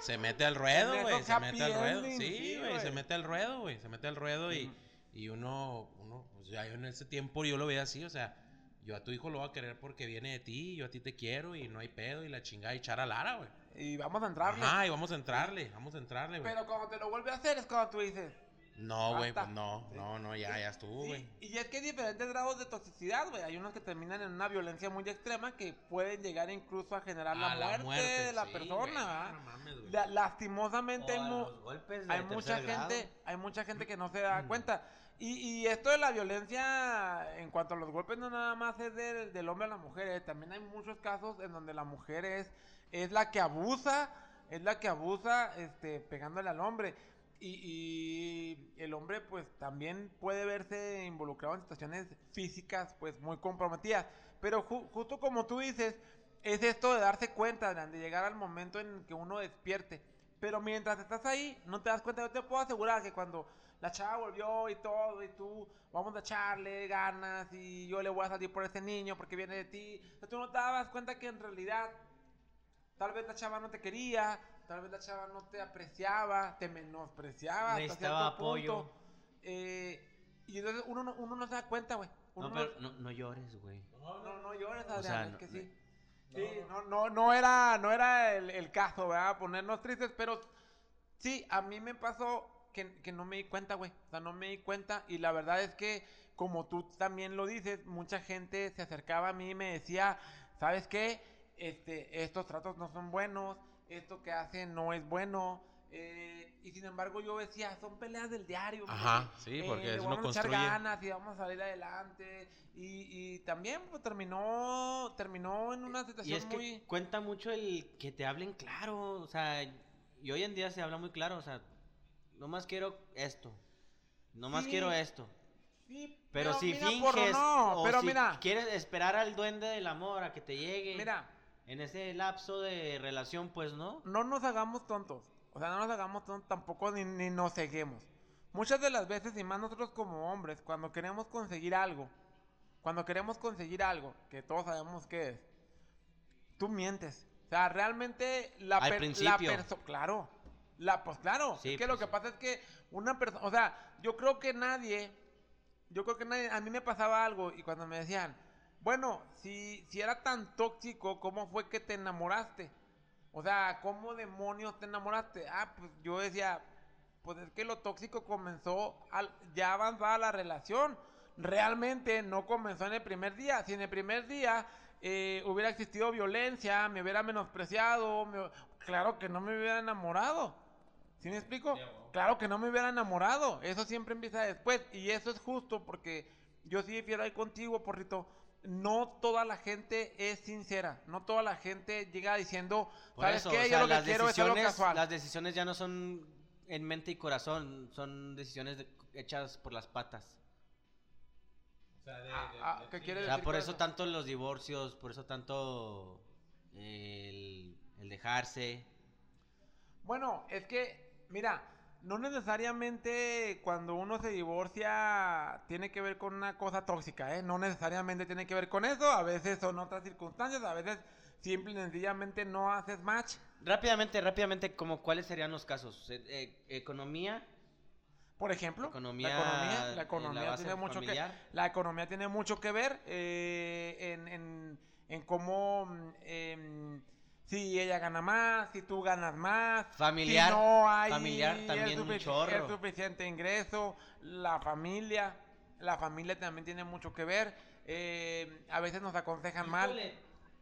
Se mete al ruedo, güey. Se mete al ruedo. Sí, güey. Se mete al ruedo, güey. Se mete al ruedo y, y uno, uno, pues ya en ese tiempo yo lo veía así, o sea, yo a tu hijo lo voy a querer porque viene de ti, yo a ti te quiero y no hay pedo y la chingada y echar a Lara, güey. Y vamos a entrarle. Ajá, y vamos a entrarle, vamos a entrarle, güey. Pero cuando te lo vuelve a hacer es cuando tú dices... No, güey, pues no, no, no, ya, ya estuvo, Sí, güey. y es que hay diferentes grados de toxicidad, güey. Hay unos que terminan en una violencia muy extrema que pueden llegar incluso a generar A la, muerte de la sí, persona, no mames, güey. La- lastimosamente hay, mu- golpes de hay mucha grado. gente, hay mucha gente que no se da cuenta. Y, y esto de la violencia en cuanto a los golpes no nada más es del, del hombre a la mujer, eh, también hay muchos casos en donde la mujer es, es la que abusa, es la que abusa este, pegándole al hombre. Y, y el hombre pues también puede verse involucrado en situaciones físicas pues muy comprometidas. Pero ju- justo como tú dices, es esto de darse cuenta, de llegar al momento en que uno despierte. Pero mientras estás ahí, no te das cuenta. Yo te puedo asegurar que cuando la chava volvió y todo, y tú, vamos a echarle ganas, y yo le voy a salir por ese niño porque viene de ti, o sea, tú no te dabas cuenta que en realidad tal vez la chava no te quería, tal vez la chava no te apreciaba, te menospreciaba. hasta Necesitaba cierto apoyo. punto. Eh, y entonces uno no, uno no se da cuenta, güey. No, pero no, no llores, güey. no, no, no llores, O Adrián, sea, es no- que sí. Sí, no, no, no era, no era el, el caso, ¿verdad? Ponernos tristes, pero sí, a mí me pasó que, que no me di cuenta, güey. O sea, no me di cuenta y la verdad es que, como tú también lo dices, mucha gente se acercaba a mí y me decía, ¿sabes qué? Este, estos tratos no son buenos, esto que hacen no es bueno. eh, y sin embargo yo decía, son peleas del diario. Ajá, sí, Eh, porque eso no vamos a echar construye. ganas y vamos a salir adelante. Y, y también pues, terminó, terminó en una Y situación es que muy... cuenta mucho el que te hablen claro, o sea, y hoy en día se habla muy claro, o sea, nomás quiero esto, nomás Sí. quiero esto. Sí, Pero, si mira, finges porro, no, o pero si mira, quieres esperar al duende del amor a que te llegue mira, en ese lapso de relación, pues no. no nos hagamos tontos. O sea, no nos hagamos tontos tampoco ni, ni nos ceguemos. Muchas de las veces, y más nosotros como hombres, cuando queremos conseguir algo, cuando queremos conseguir algo, que todos sabemos qué es, tú mientes. O sea, realmente la, Al per- principio. la perso- claro, la, pues claro, Sí, es que pues lo que sí. pasa es que una persona, o sea, yo creo que nadie, yo creo que nadie, a mí me pasaba algo y cuando me decían, bueno, si, si era tan tóxico, ¿cómo fue que te enamoraste? O sea, ¿cómo demonios te enamoraste? Ah, pues yo decía, pues es que lo tóxico comenzó al, ya avanzada la relación. Realmente no comenzó en el primer día. Si en el primer día eh, hubiera existido violencia, me hubiera menospreciado, me- claro que no me hubiera enamorado. ¿Sí me explico? Claro que no me hubiera enamorado. Eso siempre empieza después. Y eso es justo porque yo sí fiero ahí contigo, porrito. No toda la gente es sincera. No toda la gente llega diciendo, Por ¿sabes eso, qué? o Yo sea, lo que las quiero es algo decisiones, casual. las decisiones ya no son en mente y corazón, son decisiones de- hechas por las patas. Ah, ah, ¿qué quieres O sea, decir por eso tanto los divorcios, por eso tanto el, el dejarse. Bueno, es que, mira, no necesariamente cuando uno se divorcia tiene que ver con una cosa tóxica, ¿eh? No necesariamente tiene que ver con eso, a veces son otras circunstancias, a veces simple y sencillamente no haces match. Rápidamente, rápidamente, como cuáles serían los casos? Eh, eh, economía, Por ejemplo, Economía la economía, la economía tiene mucho que la economía tiene mucho que ver eh, en, en, en cómo mm, em, si ella gana más, si tú ganas más, Familiar, si no hay familiar el también un sufici- chorro. el suficiente ingreso, la familia, la familia también tiene mucho que ver. eh, a veces nos aconsejan mal.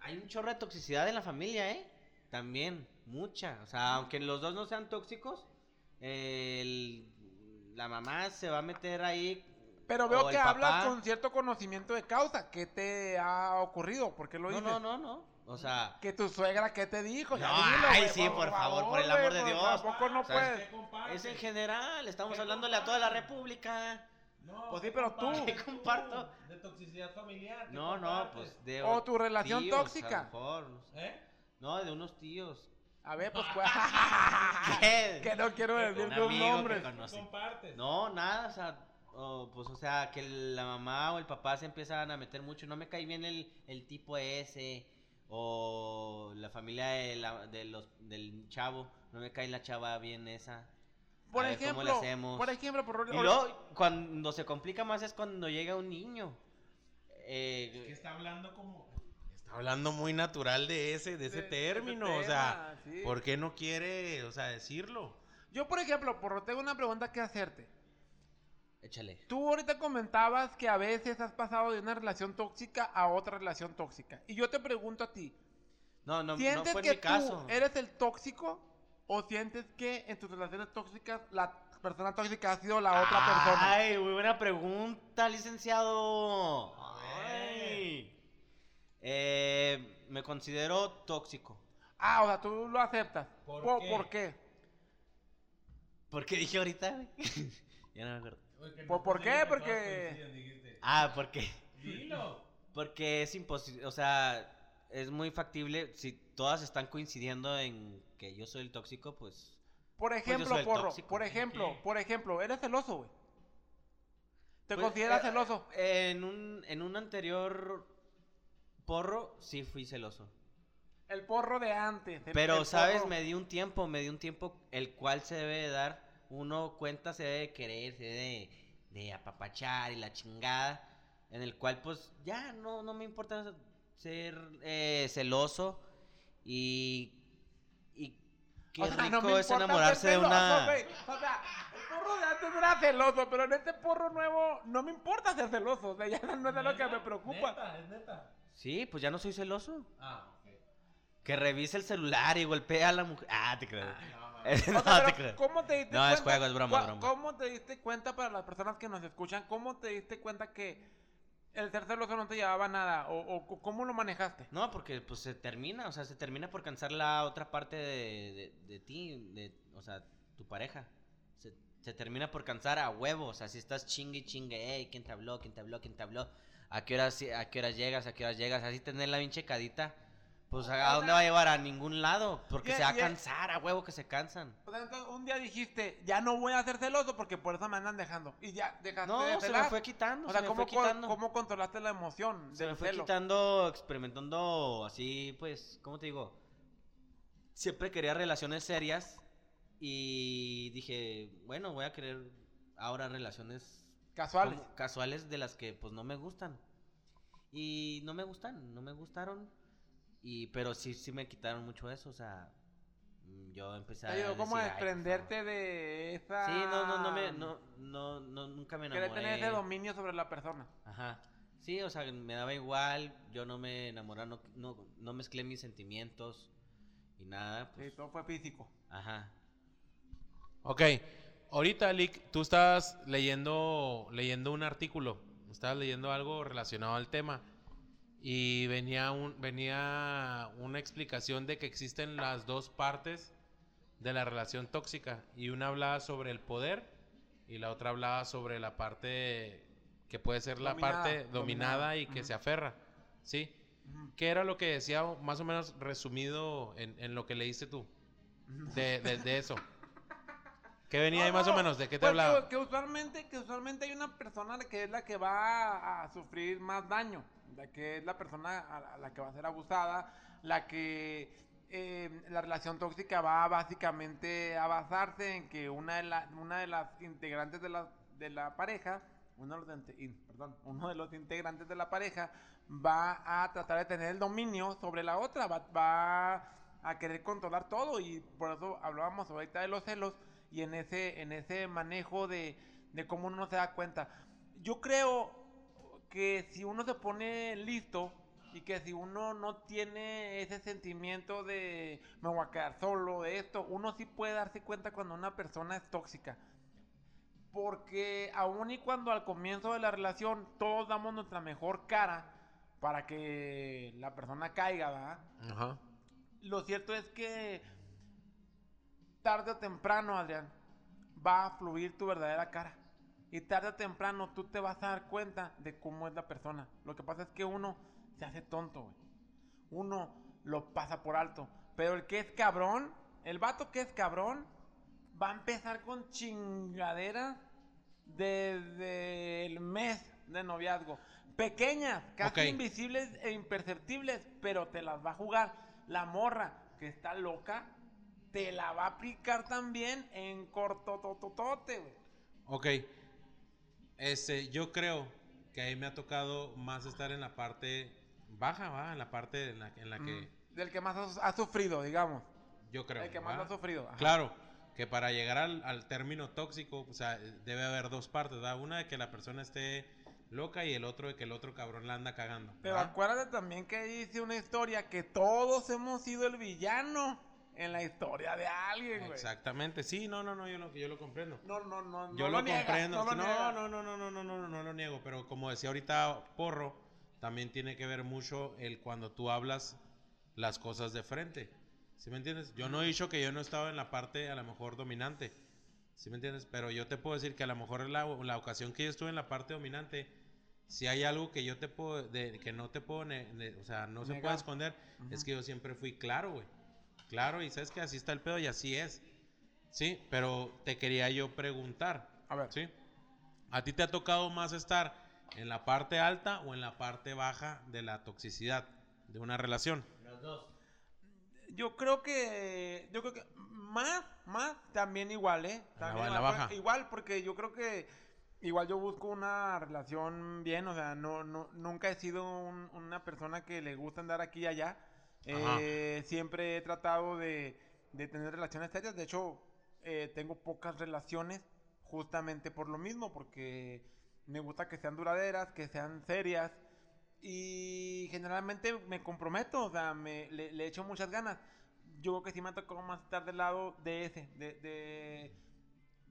Hay un chorro de toxicidad en la familia, ¿eh? También, mucha. O sea, aunque los dos no sean tóxicos, el- la mamá se va a meter ahí. Pero veo el que hablas con cierto conocimiento de causa. ¿Qué te ha ocurrido? ¿Por qué lo No, dices? no, no, no. O sea, Que tu suegra, ¿qué te dijo? Ya No, dilo, ay, sí, por favor, por el amor de Dios. Tampoco no O sea, es puedes. es en general. Estamos hablándole a toda la república. No, Pues sí, ¿qué pero tú. ¿Qué comparto? De toxicidad familiar. ¿qué No, no, pues de. O tu relación tíos, tóxica. A lo mejor. ¿Eh? No, de unos tíos. A ver, pues, pues. ¿Qué? que no quiero ¿Qué decir Un tus nombres. No, nada, o sea, o, pues, o sea, que la mamá o el papá se empiezan a meter mucho. No me cae bien el, el tipo ese, o la familia de la- de los, del chavo. No me cae la chava bien esa. Por A ver, ¿cómo le ejemplo, hacemos? por ejemplo, por Y luego, cuando se complica más es cuando llega un niño. Eh, Es que está hablando como. Está hablando muy natural de ese, de ese De- término. o sea, sí. ¿por qué no quiere, o sea, decirlo? Yo, por ejemplo, por tengo una pregunta que hacerte. Échale. Tú ahorita comentabas que a veces has pasado de una relación tóxica a otra relación tóxica. Y yo te pregunto a ti, No, no, no ¿sientes fue en que mi caso. tú eres el tóxico o sientes que en tus relaciones tóxicas la persona tóxica ha sido la otra persona? Ay, muy buena pregunta, licenciado. Ay. Eh, me considero tóxico. Ah, o sea, tú lo aceptas. ¿Por Po- qué? ¿Por qué? ¿Por qué dije ahorita? ya no me acuerdo. ¿Por- por qué? Porque- Ah, porque Dilo. porque es imposible, o sea, es muy factible si todas están coincidiendo en que yo soy el tóxico, pues Por yo ejemplo, porro, tóxico. por ejemplo, por ejemplo, eres celoso, güey. ¿Te Pues, consideras eh, celoso? En un en un anterior porro sí fui celoso. El porro de antes. el- Pero, el ¿sabes? porro- Me di un tiempo, me di un tiempo el cual se debe de dar. Uno cuenta, se debe de querer, se debe de, de apapachar y la chingada. En el cual, pues, ya no, no me importa ser eh, celoso. Y, y qué O sea, rico no es enamorarse de una... O sea, el porro de antes era celoso, pero en este porro nuevo no me importa ser celoso. O sea, ya no es de lo que me preocupa. Neta, es neta. Sí, pues ya no soy celoso. Ah, ok. Que revise el celular y golpea a la mujer. Ah, te creo. No, sea, te pero creo. ¿Cómo te diste No, es cuenta? juego, es broma. ¿Cómo te diste cuenta para las personas que nos escuchan? ¿Cómo te diste cuenta que el ser celoso no te llevaba nada? ¿O, o cómo lo manejaste? No, porque pues se termina, o sea, se termina por cansar la otra parte de, de, de ti, de, o sea, tu pareja. Se, se termina por cansar a huevo, o sea, si estás chingue y chingue, hey, ¿quién te habló? ¿Quién te habló? ¿Quién te habló? ¿A qué horas, a qué horas llegas? ¿A qué horas llegas? Así tener la bien checadita, pues ¿a, a dónde va a llevar? A ningún lado, porque se va a cansar, a huevo que se cansan. O sea, entonces un día dijiste, ya no voy a ser celoso porque por eso me andan dejando. Y ya dejaste No, de se me fue quitando, O sea, se me ¿cómo, fue co- quitando. ¿cómo controlaste la emoción Se me fue celo? quitando, experimentando así, pues, ¿cómo te digo? Siempre quería relaciones serias y dije, bueno, voy a querer ahora relaciones Casuales. como casuales de las que pues no me gustan. Y no me gustan, no me gustaron. Y pero sí sí me quitaron mucho eso, o sea, mm, yo empecé a ayudó como a decir, "Ay, por desprenderte de esa... favor". Sí, no no no me no no, no nunca me Querer enamoré. tener ese dominio sobre la persona. Ajá. Sí, o sea, me daba igual, yo no me enamoré, no, no, no mezclé mis sentimientos y nada, Sí, pues, todo fue físico. ajá. Ok, ahorita, Lick, tú estabas leyendo, leyendo un artículo, estabas leyendo algo relacionado al tema y venía, un, venía una explicación de que existen las dos partes de la relación tóxica y una hablaba sobre el poder y la otra hablaba sobre la parte que puede ser la Dominada, parte dominada, dominada, y que se aferra, ¿sí? Ujú. ¿Qué era lo que decía más o menos resumido en, en lo que leíste tú de, de- de eso? ¿Qué venía No, ahí más o no, menos? ¿De qué te pues hablaba? Que, que usualmente, que usualmente hay una persona que es la que va a, a sufrir más daño, la que es la persona a la, que va a ser abusada, la que eh, la relación tóxica va básicamente a basarse en que una de, la- una de las integrantes de la, de la pareja, uno de, los perdón, uno de los integrantes de la pareja va a tratar de tener el dominio sobre la otra, va, va a querer controlar todo y por eso hablábamos ahorita de los celos y en ese, en ese manejo de, de cómo uno no se da cuenta. Yo creo que si uno se pone listo y que si uno no tiene ese sentimiento de me voy a quedar solo, de esto, uno sí puede darse cuenta cuando una persona es tóxica. Porque aun y cuando al comienzo de la relación todos damos nuestra mejor cara para que la persona caiga, ¿verdad? Ajá. Lo cierto es que tarde o temprano, Adrián, va a fluir tu verdadera cara. Y tarde o temprano tú te vas a dar cuenta de cómo es la persona. Lo que pasa es que uno se hace tonto, güey. Uno lo pasa por alto. Pero el que es cabrón, el vato que es cabrón, va a empezar con chingaderas desde el mes de noviazgo. Pequeñas, casi invisibles e imperceptibles, pero te las va a jugar. La morra que está loca, te la va a aplicar también en cortototote, güey. Ok. Este, yo creo que ahí me ha tocado más estar en la parte baja, ¿va? En la parte en la, en la que Mm, Del que más ha sufrido, digamos. yo creo. el que más ¿va? lo ha sufrido. ajá. Claro, que para llegar al, al término tóxico, o sea, debe haber dos partes, ¿verdad? Una de que la persona esté loca y el otro de que el otro cabrón la anda cagando. Pero acuérdate también que dice una historia que todos hemos sido el villano en la historia de alguien, güey. Exactamente, sí, no, no, no, yo lo, yo lo comprendo. No, no, no, no Yo lo, niegas, comprendo. no No, lo no, no, no, no, no, no, no, no lo niego. Pero como decía ahorita Porro, también tiene que ver mucho el cuando tú hablas las cosas de frente. ¿Sí me entiendes? Yo no he dicho que yo no estaba en la parte a lo mejor dominante. ¿Sí me entiendes? Pero yo te puedo decir que a lo mejor la, la ocasión que yo estuve en la parte dominante, si hay algo que yo te puedo, de, que no te puedo, ne- ne- o sea, no se Negar. puede esconder, es que yo siempre fui claro, güey. Claro, y sabes que así está el pedo y así es. Sí, pero te quería yo preguntar. A ver. ¿Sí? ¿A ti te ha tocado más estar en la parte alta o en la parte baja de la toxicidad de una relación? Los dos. Yo creo que. Yo creo que. Más, más, también igual, ¿eh? La También la igual, baja. Igual, porque yo creo que. Igual yo busco una relación bien, o sea, no, no, nunca he sido un- una persona que le gusta andar aquí y allá. Eh, siempre he tratado de, de tener relaciones serias. De hecho, eh, tengo pocas relaciones justamente por lo mismo, porque me gusta que sean duraderas, que sean serias. Y generalmente me comprometo, o sea, me, le, le echo muchas ganas. Yo creo que sí me ha tocado más estar del lado de ese, de, de,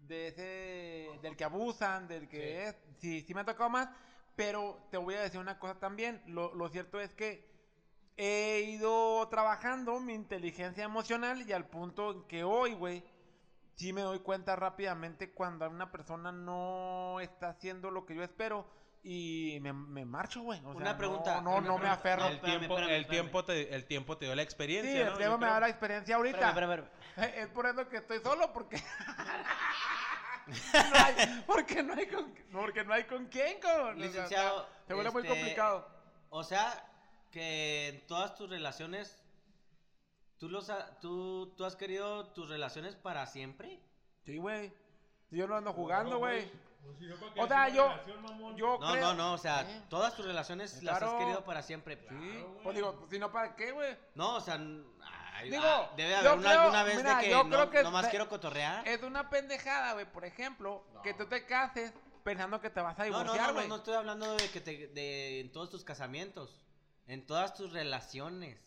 de ese, del que abusan, del que es. Sí, sí me ha tocado más, pero te voy a decir una cosa también. Lo, lo cierto es que he ido trabajando mi inteligencia emocional y al punto en que hoy, güey, sí me doy cuenta rápidamente cuando una persona no está haciendo lo que yo espero y me, me marcho, güey. O sea, Una no- pregunta, No, no, me pregunta. aferro. El espérame, tiempo, espérame, el, espérame. tiempo te, el tiempo te dio la Sí, experiencia, el ¿no? tiempo Yo me creo. da la experiencia ahorita. Espérame, espérame, espérame. Es por eso que estoy solo, porque. no hay, porque no hay con, porque no hay con quién, cabrón. O sea, Licenciado, Se vuelve muy este, complicado. O sea, que en todas tus relaciones, ¿tú, los ha- tú, tú has querido tus relaciones para siempre? Sí, güey. Yo no ando jugando, No, güey. Pues si no, ¿para qué O sea, yo. relación? Yo No, creo. no, no, o sea, ¿Eh? todas tus relaciones las has querido para siempre. Sí. Claro, Pues digo, pues, si no, ¿para qué, güey? No, o sea, ay, Digo, ah, debe haber una, creo- alguna vez mira, de que yo no, creo que nomás quiero cotorrear. Es una pendejada, güey. Por ejemplo, que tú te cases pensando que te vas a No, no, divorciar, no, güey. no, no estoy hablando de que te, de en todos tus casamientos, en todas tus relaciones.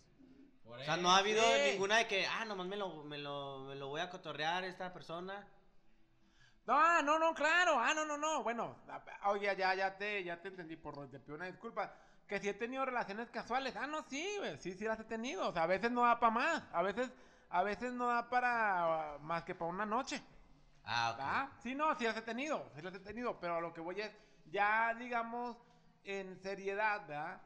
Por O sea, no ha habido Sí. ninguna de que, ah, nomás me lo, me lo, me lo voy a cotorrear esta persona. No, no, no, claro. Ah, no, no, no. Bueno, ah, oye, ya, ya te, ya te entendí por te pido una disculpa. Que si he tenido relaciones casuales. Ah, no, sí, güey. Sí, sí las he tenido. O sea, a veces no da para más. A veces, a veces no da para ah, más que para una noche. Ah, ok. ¿Ah? Sí, no, sí las he tenido. Sí las he tenido. Pero a lo que voy es, ya digamos, en seriedad, ¿verdad?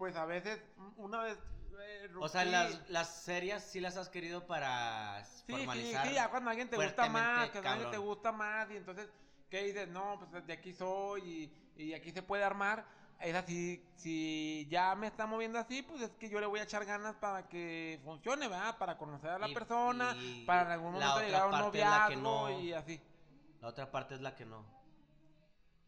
Pues a veces, una vez. eh, O sea, las, las serias sí las has querido para Sí, formalizar. sí, sí, ya cuando alguien te gusta más, que alguien te gusta más, y entonces, ¿qué dices? No, pues de aquí soy y, y aquí se puede armar. Es así, si ya me está moviendo así, pues es que yo le voy a echar ganas para que funcione, ¿verdad? Para conocer a la Y- persona, y para en algún momento llegar a un noviazgo no. y así. La otra parte es la que no.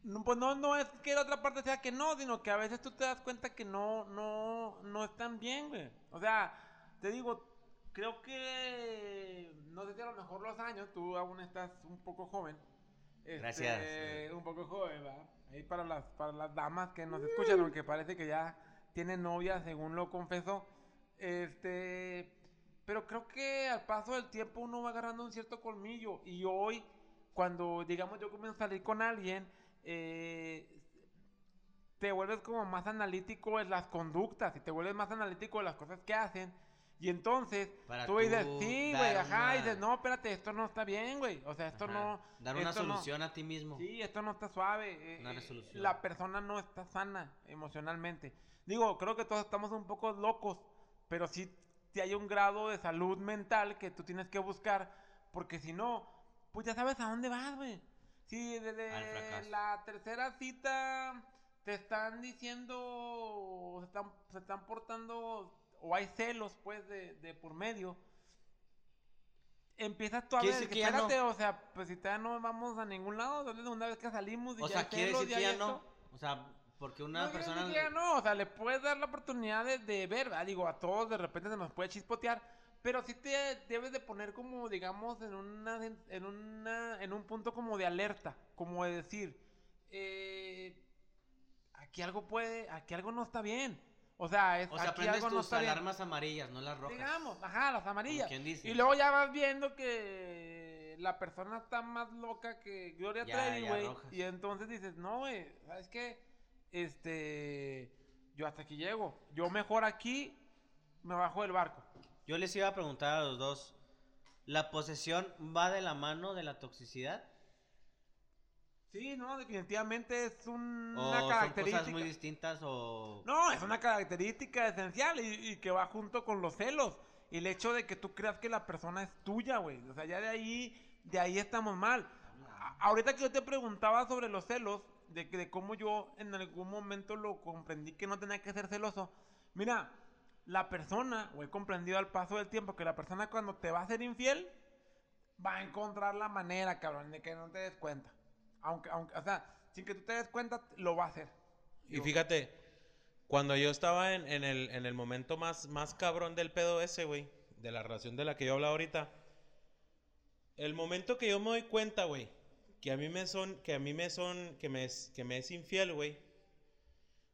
No, pues no, no es que la otra parte sea que no, sino que a veces tú te das cuenta que no, no, no están bien, güey. O sea, te digo, creo que, no sé si a lo mejor los años, tú aún estás un poco joven. este, Gracias. Un poco joven, ¿verdad? Ahí para las, para las damas que nos escuchan, aunque parece que ya tienen novia, según lo confesó. Este, pero creo que al paso del tiempo uno va agarrando un cierto colmillo. Y hoy, cuando digamos yo comienzo a salir con alguien, eh, te vuelves como más analítico en las conductas y te vuelves más analítico de las cosas que hacen. Y entonces Para tú dices, sí, güey, ajá, una- y dices, no, espérate, esto no está bien, güey. O sea, esto Ajá. no. Dar una esto no- solución a ti mismo. Sí, esto no está suave. eh, Una eh, resolución. La persona no está sana emocionalmente. Digo, creo que todos estamos un poco locos, pero sí, sí hay un grado de salud mental que tú tienes que buscar, porque si no, pues ya sabes a dónde vas, güey. Si Al desde la tercera cita te están diciendo, se están, se están portando, o hay celos, pues, de, de por medio. Empiezas tú a ver, que no- espérate, o sea, pues si todavía no vamos a ningún lado, desde una vez que salimos y O ya sea, quiere decir que ya no. O sea, porque una no, persona. que ya no, o sea, le puedes dar la oportunidad de, de ver, ¿verdad? digo, a todos de repente se nos puede chispotear, pero sí te debes de poner como, digamos, en una, en una, en un punto como de alerta, como de decir, eh, aquí algo puede, aquí algo no está bien, o sea, es, O sea, aquí algo no tus está bien. alarmas amarillas, no las rojas. Digamos, ajá, las amarillas. quien dice. Y luego ya vas viendo que la persona está más loca que Gloria Trevi, güey. Y entonces dices, no, güey, ¿sabes qué? Este, yo hasta aquí llego. Yo mejor aquí me bajo del barco. Yo les iba a preguntar a los dos. ¿La posesión va de la mano de la toxicidad? Sí, no, definitivamente es un- ¿O una son característica. cosas muy distintas o...? No, es una característica esencial y, y que va junto con los celos. Y el hecho de que tú creas que la persona es tuya, güey. O sea, ya de ahí, de ahí estamos mal. A- ahorita que yo te preguntaba sobre los celos, de, de cómo yo en algún momento lo comprendí que no tenía que ser celoso. Mira, la persona, o he comprendido al paso del tiempo, que la persona cuando te va a ser infiel, va a encontrar la manera, cabrón, de que no te des cuenta. Aunque, aunque, o sea, sin que tú te des cuenta, lo va a hacer. Y fíjate, cuando yo estaba en, en el, en el momento más, más cabrón del pedo ese, güey, de la relación de la que yo hablaba ahorita, el momento que yo me doy cuenta, güey, que a mí me son, que a mí me son, que me es, que me es infiel, güey,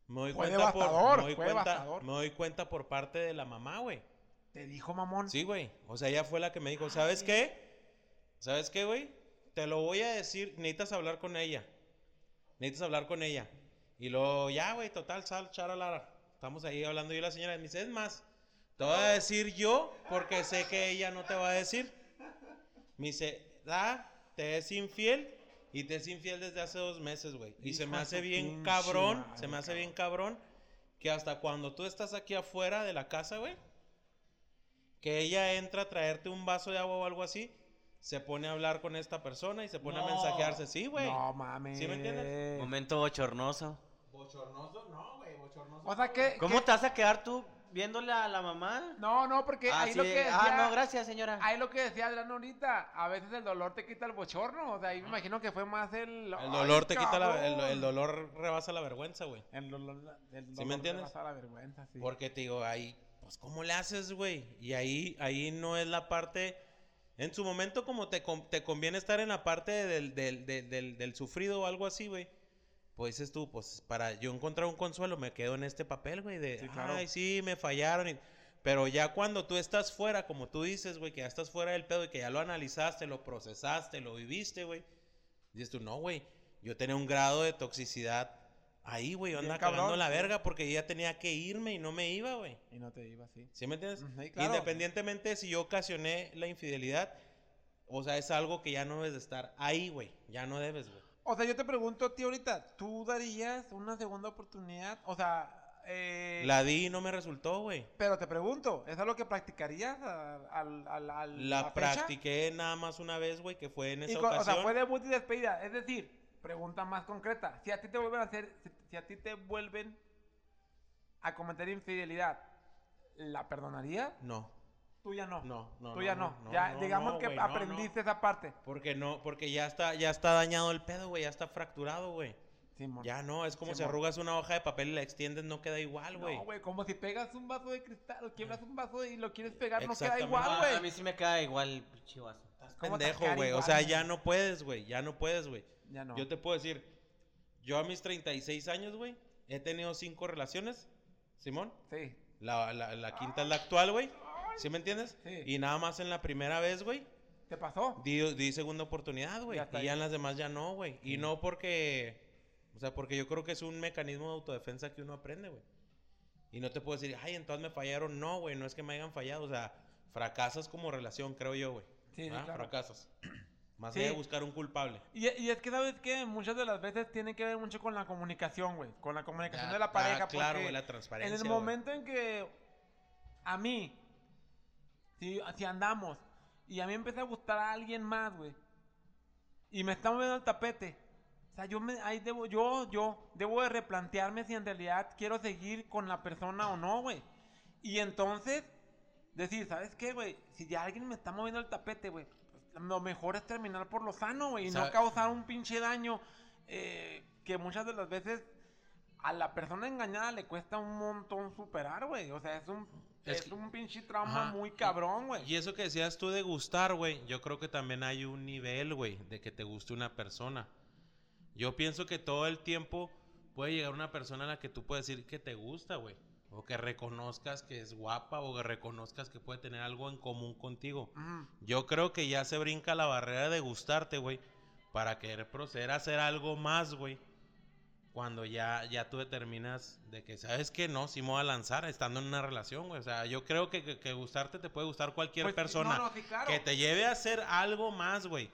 me doy Fue cuenta por, me doy fue cuenta, devastador. me doy cuenta por parte de la mamá, güey. Te dijo, mamón. Sí, güey. O sea, ella fue la que me dijo, ¿sabes qué? ¿Sabes qué, güey? Te lo voy a decir, necesitas hablar con ella. Necesitas hablar con ella. Y luego, ya, güey, total, sal, charalara. Estamos ahí hablando yo y la señora me dice, es más, te voy a decir yo porque sé que ella no te va a decir. Me dice, ah, te es infiel y te es infiel desde hace dos meses, güey. Y se me hace bien cabrón, madre, se me hace cabrón. bien cabrón que hasta cuando tú estás aquí afuera de la casa, güey, que ella entra a traerte un vaso de agua o algo así, se pone a hablar con esta persona y se pone a mensajearse. Sí, güey. No mames. ¿Sí me entiendes? Momento bochornoso. Bochornoso, no, güey, bochornoso. O sea que. ¿Cómo que- te vas a quedar tú viéndole a la mamá? No, no, porque Ah, ahí sí, lo que decía. ah, no, gracias, señora. Ahí lo que decía Adrián ahorita. A veces el dolor te quita el bochorno. O sea, ahí me imagino que fue más el. El dolor te quita la, el, el dolor rebasa la vergüenza, güey. El dolor. El ¿Sí dolor me te entiendes? pasa la vergüenza, sí. Porque te digo, ahí, pues, ¿cómo le haces, güey? Y ahí, ahí no es la parte. En su momento, como te, te conviene estar en la parte del, del, del, del, del sufrido o algo así, güey. Pues dices tú, pues para yo encontrar un consuelo, me quedo en este papel, güey, de, Sí, claro. ay, sí, me fallaron. y- Pero ya cuando tú estás fuera, como tú dices, güey, que ya estás fuera del pedo y que ya lo analizaste, lo procesaste, lo viviste, güey. Dices tú, no, güey, yo tenía un grado de toxicidad ahí, güey, yo andaba cagando la sí. verga porque ya tenía que irme y no me iba, güey. Y no te iba así. ¿Sí me entiendes? Sí, claro. Independientemente de si yo ocasioné la infidelidad, o sea, es algo que ya no debes de estar ahí, güey. Ya no debes, güey. O sea, yo te pregunto a ti ahorita, ¿tú darías una segunda oportunidad? O sea, eh, La di y no me resultó, güey. Pero te pregunto, ¿es algo que practicarías al, al, al- La fecha? practiqué nada más una vez, güey, que fue en Y esa o ocasión. sea, fue debut y despedida. Es decir, pregunta más concreta. Si a ti te vuelven a hacer, si, si a ti te vuelven a cometer infidelidad, ¿la perdonarías? No, Tú ya no. no, no. Tú ya no. no, ya, no, digamos no, que aprendiste no. esa parte. Porque no, porque ya está, ya está dañado el pedo, güey, ya está fracturado, güey. Simón. Ya no, es como si arrugas una hoja de papel y la extiendes, no queda igual, güey. No, güey, como si pegas un vaso de cristal, o quiebras un vaso y lo quieres pegar, no queda igual, Ah, güey. a mí sí me queda igual el pinche vaso. Estás ¿Cómo te pendejo, güey. O sea, ya no puedes, güey. Ya no puedes, güey. Ya no. Yo te puedo decir, yo a mis 36 años, güey, he tenido cinco relaciones, Simón. Sí. La, la, la quinta es la actual, güey. ¿Sí me entiendes? Sí. Y nada más en la primera vez, güey, ¿Te pasó? di, di segunda oportunidad, güey. Y ya en las demás ya no, güey. Y no porque, o sea, porque yo creo que es un mecanismo de autodefensa que uno aprende, güey. Y no te puedo decir, ay, entonces me fallaron. No, güey, no es que me hayan fallado. O sea, fracasas como relación, creo yo, güey. Sí, sí, claro. Fracasas. Más Sí. allá de buscar un culpable. Y, y es que, ¿sabes qué? Muchas de las veces tiene que ver mucho con la comunicación, güey. Con la comunicación Ya, de la pareja. claro, güey, la En transparencia. el güey. momento en que a mí, si, si andamos, y a mí empieza a gustar a alguien más, güey, y me está moviendo el tapete, o sea, yo, me, ahí debo, yo, yo, debo de replantearme si en realidad quiero seguir con la persona o no, güey. Y entonces, decir, ¿sabes qué, güey? Si ya alguien me está moviendo el tapete, güey, pues, lo mejor es terminar por lo sano, güey, y no causar un pinche daño eh, que muchas de las veces a la persona engañada le cuesta un montón superar, güey. O sea, es un, Es un pinche trauma Ajá. muy cabrón, güey. Y eso que decías tú de gustar, güey, yo creo que también hay un nivel, güey, de que te guste una persona. Yo pienso que todo el tiempo puede llegar una persona a la que tú puedes decir que te gusta, güey. O que reconozcas que es guapa o que reconozcas que puede tener algo en común contigo. Yo creo que ya se brinca la barrera de gustarte, güey, para querer proceder a hacer algo más, güey. Cuando ya, ya tú determinas de que, ¿sabes qué? No, si me voy a lanzar estando en una relación, güey. O sea, yo creo que, que- que gustarte te puede gustar cualquier Pues, persona. no, no, sí, claro. Que te lleve a hacer algo más, güey.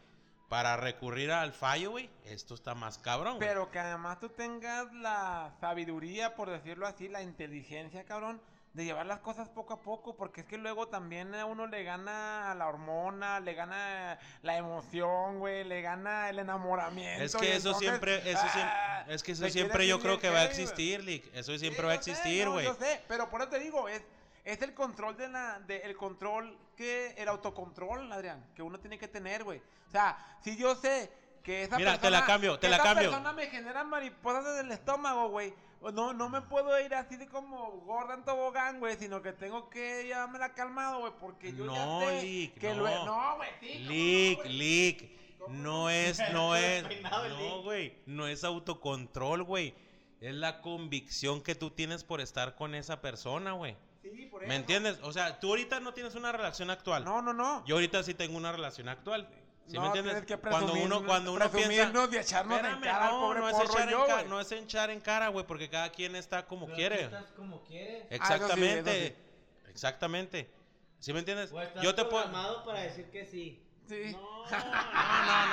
Para recurrir al fallo, güey. Esto está más cabrón, güey. Pero que además tú tengas la sabiduría, por decirlo así, la inteligencia, cabrón, de llevar las cosas poco a poco, porque es que luego también a uno le gana la hormona, le gana la emoción, güey, le gana el enamoramiento. Es que eso entonces, siempre, eso ah, siempre, es que eso siempre yo creo que va a existir, Lick. Eso Sí, siempre va a existir, no, güey. Yo sé, pero por eso te digo, es, es el control de la, de, el control que, el autocontrol, Adrián, que uno tiene que tener, güey. O sea, si yo sé que esa Mira, persona, te la cambio, te la esa cambio. persona me genera mariposas en el estómago, güey. No, no me puedo ir así de como gorda en tobogán, güey, sino que tengo que llevármela calmado, güey, porque yo No, ya sé que no. lue- No, güey, sí. ¿cómo no. ¿Cómo No es, no es. No, güey. No es autocontrol, güey. Es la convicción que tú tienes por estar con esa persona, güey. Sí, por ¿Me eso. entiendes? O sea, tú ahorita no tienes una relación actual. No, no, no. Yo ahorita sí tengo una relación actual. ¿Sí no, me entiendes? que cuando uno, cuando uno piensa. presumirnos y echarnos en Espérame, cara al no, pobre no es porro echar yo, en ca- güey. no es echar en cara, güey, porque cada quien está como Pero quiere. tú estás como quieres. Exactamente. eso Exactamente. ¿Sí me entiendes? O estás Yo te puedo. para decir que sí. Sí. No, no, no,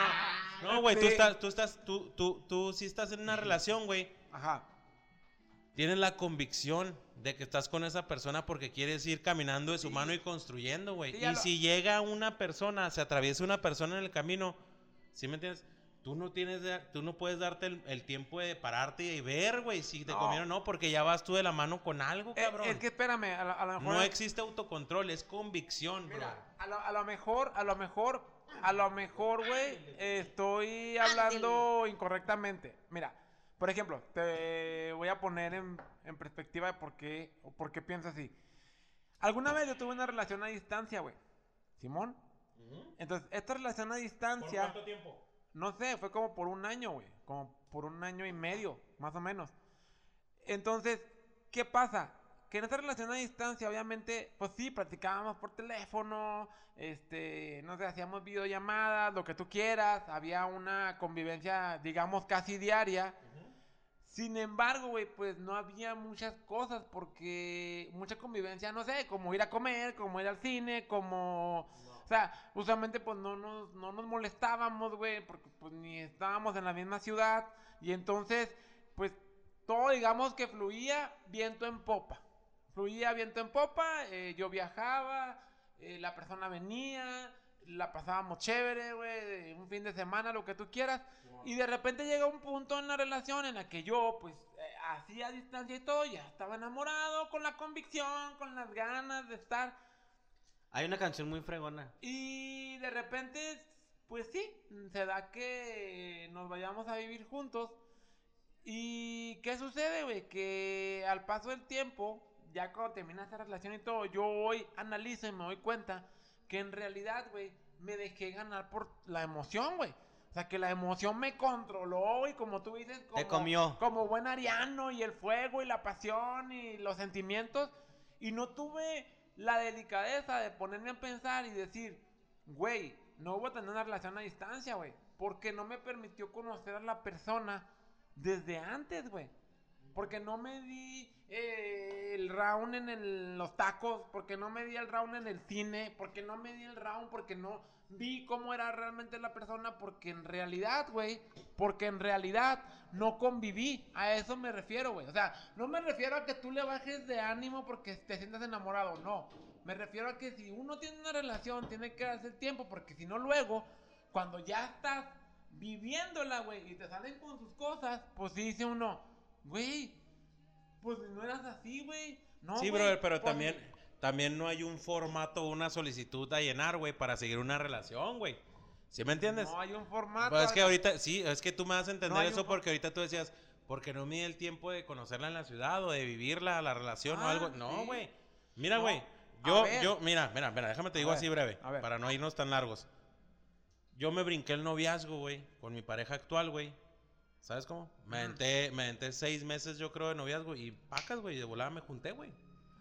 no. No, güey, tú estás, tú estás, tú, tú, tú sí estás en una relación, güey. Ajá. Tienes la convicción de que estás con esa persona porque quieres ir caminando de su mano y construyendo, güey. Sí, y lo- si llega una persona, se atraviesa una persona en el camino, ¿sí me entiendes? Tú no tienes, tú no puedes darte el, el tiempo de pararte y ver, güey, si te No. conviene o no, porque ya vas tú de la mano con algo, Eh, cabrón. Es, que espérame, a, lo- a lo mejor. No existe autocontrol, es convicción, bro. Mira, a lo, a lo mejor, a lo mejor, a lo mejor, güey, estoy hablando incorrectamente. Mira, por ejemplo, te voy a poner en, en perspectiva de por qué, o por qué pienso así. Alguna vez yo tuve una relación a distancia, güey. Simón. Entonces, esta relación a ¿Por distancia. cuánto tiempo? No sé, fue como por un año, güey. Como por un año y medio, más o menos. Entonces, ¿qué pasa? Que en esta relación a distancia, obviamente, pues sí, practicábamos por teléfono, este, no sé, hacíamos videollamadas, lo que tú quieras, había una convivencia, digamos, casi diaria. Sin embargo, güey, pues no había muchas cosas porque mucha convivencia, no sé, como ir a comer, como ir al cine, como... O sea, usualmente pues no nos, no nos molestábamos, güey, porque pues ni estábamos en la misma ciudad y entonces, pues todo digamos que fluía viento en popa. Fluía viento en popa, eh, yo viajaba, eh, la persona venía, la pasábamos chévere, güey, un fin de semana, lo que tú quieras. Y de repente llega un punto en la relación en la que yo, pues, eh, hacía distancia y todo, ya estaba enamorado, con la convicción, con las ganas de estar. Hay una canción muy fregona. Y de repente, pues sí, se da que nos vayamos a vivir juntos. ¿Y qué sucede, güey? Que al paso del tiempo, ya cuando termina esa relación y todo, yo hoy analizo y me doy cuenta que en realidad, güey, me dejé ganar por la emoción, güey. O sea, que la emoción me controló y como tú dices, como, Te comió. como buen ariano y el fuego y la pasión y los sentimientos. Y no tuve la delicadeza de ponerme a pensar y decir, güey, no voy a tener una relación a distancia, güey. Porque no me permitió conocer a la persona desde antes, güey. Porque no me di eh, el round en el- los tacos, porque no me di el round en el cine, porque no me di el round, porque no vi cómo era realmente la persona, porque en realidad, güey, porque en realidad no conviví. A eso me refiero, güey. O sea, no me refiero a que tú le bajes de ánimo porque te sientas enamorado, no. Me refiero a que si uno tiene una relación, tiene que darse el tiempo, porque si no luego, cuando ya estás viviéndola, güey, y te salen con sus cosas, pues sí dice uno, güey, pues no eras así, güey. No, sí, brother, pero pues, también, también no hay un formato, una solicitud a llenar, güey, para seguir una relación, güey. ¿Sí me entiendes? No hay un formato. Pues es que ahorita, sí, es que tú me vas a entender eso porque ahorita tú decías, porque no mide el tiempo de conocerla en la ciudad o de vivirla, la relación o Ah, algo. No, sí. güey. Mira, güey. Yo, yo, mira, mira, mira, déjame te digo así breve, para no irnos tan largos. Yo me brinqué el noviazgo, güey, con mi pareja actual, güey. ¿Sabes cómo? Me aventé, me aventé seis meses, yo creo, de noviazgo y pacas, güey, de volada me junté, güey.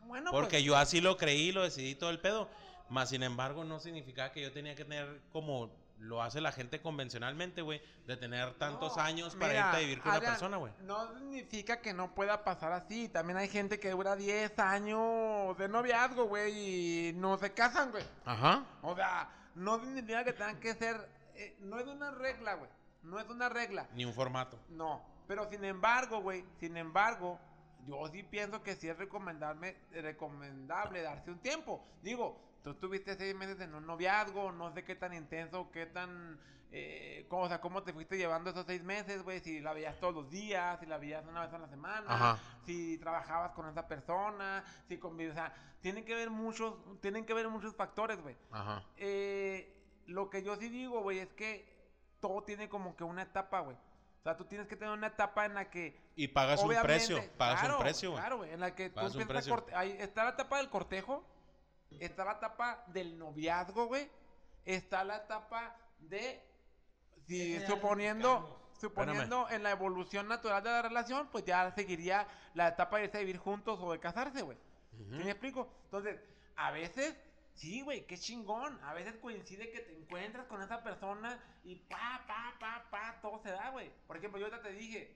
Bueno, Porque pues, yo así lo creí, lo decidí todo el pedo. Más sin embargo, no significaba que yo tenía que tener como lo hace la gente convencionalmente, güey, de tener tantos no, años para mira, irte a vivir con Adrián, una persona, güey. No significa que no pueda pasar así. También hay gente que dura 10 años de noviazgo, güey, y no se casan, güey. Ajá. O sea, no significa que tengan que ser. eh, no es una regla, güey. No es una regla. Ni un formato. No. Pero sin embargo, güey, sin embargo, yo sí pienso que sí es recomendarme, recomendable darse un tiempo. Digo, tú tuviste seis meses en un noviazgo, no sé qué tan intenso, qué tan. Eh, cómo, o sea, cómo te fuiste llevando esos seis meses, güey, si la veías todos los días, si la veías una vez a la semana, Ajá. si trabajabas con esa persona, si convives, o sea, tienen que ver muchos, tienen que ver muchos factores, güey. Ajá. Eh, lo que yo sí digo, güey, es que todo tiene como que una etapa, güey. O sea, tú tienes que tener una etapa en la que. Y pagas un precio. Pagas claro, un precio, güey. Claro, güey. En la que tú Pagas un empiezas a precio. corte- ahí está la etapa del cortejo. Está la etapa del noviazgo, güey. Está la etapa de. Si suponiendo. Suponiendo en la evolución natural de la relación, pues ya seguiría la etapa de irse a vivir juntos o de casarse, güey. Ujú. ¿Sí me explico? Entonces, a veces, sí, güey, qué chingón. A veces coincide que te encuentras con esa persona y pa, pa, pa, pa, todo se da, güey. Por ejemplo, yo ahorita te dije,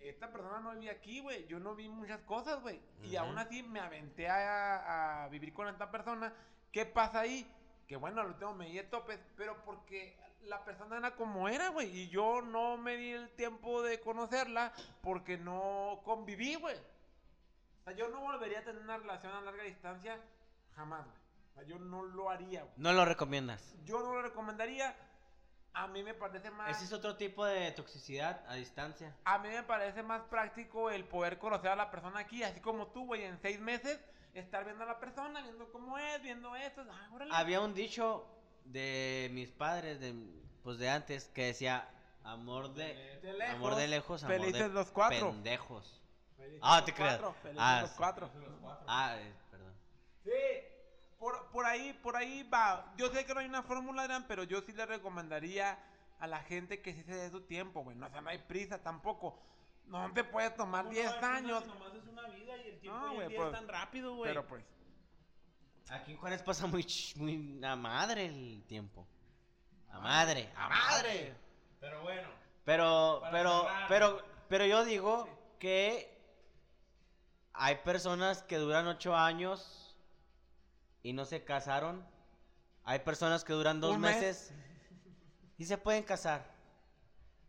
esta persona no vivía aquí, güey. Yo no vi muchas cosas, güey. Y Ujú. aún así me aventé a, a vivir con esta persona. ¿Qué pasa ahí? Que bueno, lo tengo, me di topes, pero porque la persona era como era, güey. Y yo no me di el tiempo de conocerla porque no conviví, güey. O sea, yo no volvería a tener una relación a larga distancia jamás, güey. Yo no lo haría, güey. No lo recomiendas. Yo no lo recomendaría. A mí me parece más... Ese es otro tipo de toxicidad a distancia. A mí me parece más práctico el poder conocer a la persona aquí, así como tú, güey, en seis meses, estar viendo a la persona, viendo cómo es, viendo esto. Ah, órale. Había un dicho de mis padres, de, pues de antes, que decía amor de, De lejos, amor de lejos, amor felices de los cuatro. pendejos. Felices Ah, los te creas. cuatro, felices Ah, los cuatro. Ah, eh, perdón. Sí, por, por ahí, por ahí va. Yo sé que no hay una fórmula, Adrián, pero yo sí le recomendaría a la gente que sí se dé su tiempo, güey. No, o sea, no hay prisa tampoco. No te puedes tomar 10 años. Nomás es una vida y el tiempo güey, día es pues, tan rápido, Pero pues, Aquí en Juárez pasa muy, muy a madre el tiempo. A madre, a madre. Pero bueno. Pero, pero, cerrar. pero, pero yo digo que hay personas que duran ocho años y no se casaron. Hay personas que duran dos mes. meses y se pueden casar.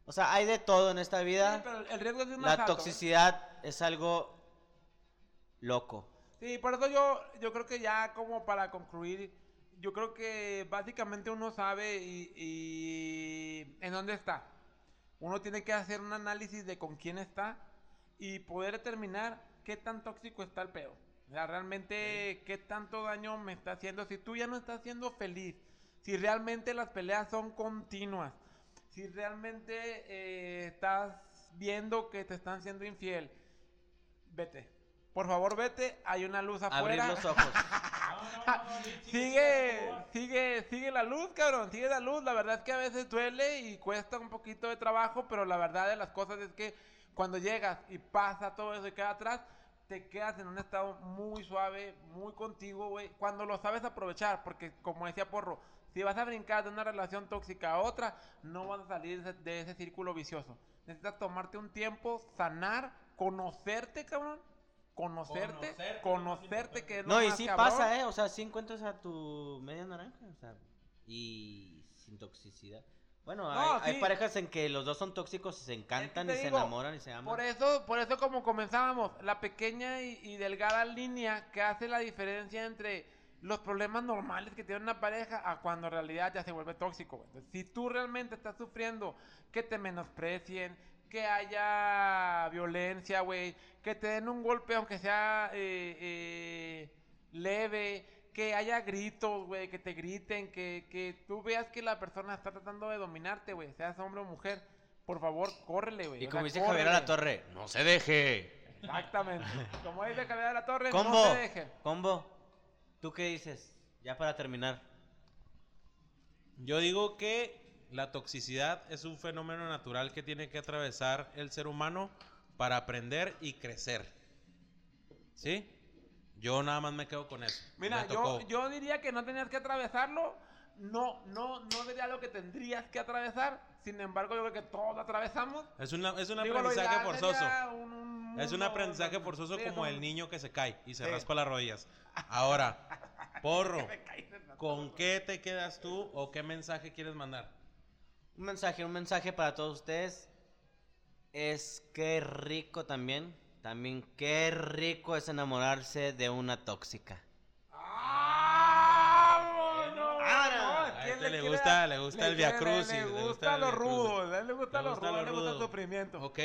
O sea, hay de todo en esta Sí, vida. pero el riesgo es más La ¿eh? toxicidad es algo loco. Sí, por eso yo, yo creo que ya como para concluir, yo creo que básicamente uno sabe y, y en dónde está. Uno tiene que hacer un análisis de con quién está y poder determinar qué tan tóxico está el pedo. O sea, realmente qué tanto daño me está haciendo. Si tú ya no estás siendo feliz, si realmente las peleas son continuas, si realmente eh, estás viendo que te están siendo infiel, vete. Por favor, vete. Hay una luz Abrir afuera. los ojos. sigue, sigue, sigue la luz, cabrón, sigue la luz. La verdad es que a veces duele y cuesta un poquito de trabajo, pero la verdad de las cosas es que cuando llegas y pasa todo eso y queda atrás, te quedas en un estado muy suave, muy contigo, güey. Cuando lo sabes aprovechar, porque como decía Porro, si vas a brincar de una relación tóxica a otra, no vas a salir de ese, de ese círculo vicioso. Necesitas tomarte un tiempo, sanar, conocerte, cabrón. Conocerte, Conocerte, conocerte, que es lo No, y más sí cabrón. pasa, ¿eh? O sea, sí encuentras a tu media naranja, o sea, y sin toxicidad. Bueno, No, hay, parejas en que los dos son tóxicos y se encantan y se enamoran y se aman. Por eso, por eso como comenzábamos, la pequeña y, y delgada línea que hace la diferencia entre los problemas normales que tiene una pareja a cuando en realidad ya se vuelve tóxico. Entonces, si tú realmente estás sufriendo que te menosprecien, que haya violencia, güey, que te den un golpe aunque sea eh, eh, leve, que haya gritos, güey, que te griten, que, que tú veas que la persona está tratando de dominarte, güey, seas hombre o mujer, por favor, córrele, güey. y como dice Javier a la. Torre, no se deje. Exactamente. Como dice Javier de la Torre, Combo, no se deje. combo, ¿tú qué dices? Ya para terminar. Yo digo que la toxicidad es un fenómeno natural que tiene que atravesar el ser humano para aprender y crecer. ¿Sí? Yo nada más me quedo con eso. Mira, yo, yo diría que no tenías que atravesarlo. No, no, no diría lo que tendrías que atravesar. Sin embargo, yo creo que todos lo atravesamos. Es, una- es un Digo, aprendizaje forzoso. sería un- un Es un aprendizaje forzoso sí, como un- el niño que se cae y se Sí. raspa las rodillas. Ahora, porro, ¿con qué te quedas tú o qué mensaje quieres mandar? Un mensaje, un mensaje para todos ustedes. Es que rico también. También qué rico es enamorarse de una tóxica. ¡Ah! No, Ah, no, a ¿quién este le gusta- le gusta el quiere- viacrucis, Le, le gusta lo rudo, le gusta lo rudo, le gusta el sufrimiento. Ok.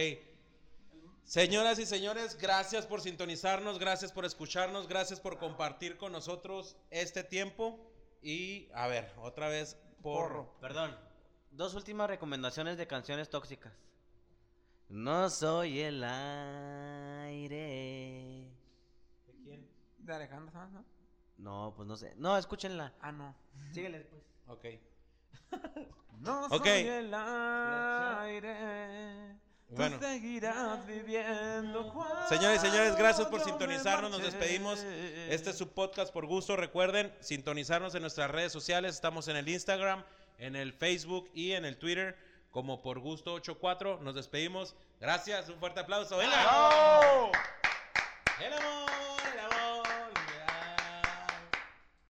Señoras y señores, gracias por sintonizarnos, gracias por escucharnos, gracias por compartir con nosotros este tiempo. Y a ver, otra vez, porro. Perdón. Dos últimas recomendaciones de canciones tóxicas. No soy el aire. ¿De quién? ¿De Alejandro Sanz, no? No, pues no sé. No, escúchenla. Ah, no. Síguele después. Ok. No Ok. soy el aire. Bueno. Tú seguirás viviendo. Señores y señores, gracias por sintonizarnos. Nos despedimos. Este es su podcast por gusto. Recuerden sintonizarnos en nuestras redes sociales. Estamos en el Instagram, en el Facebook y en el Twitter como por gusto 84. Nos despedimos. Gracias, un fuerte aplauso. ¡Hela! ¡Oh!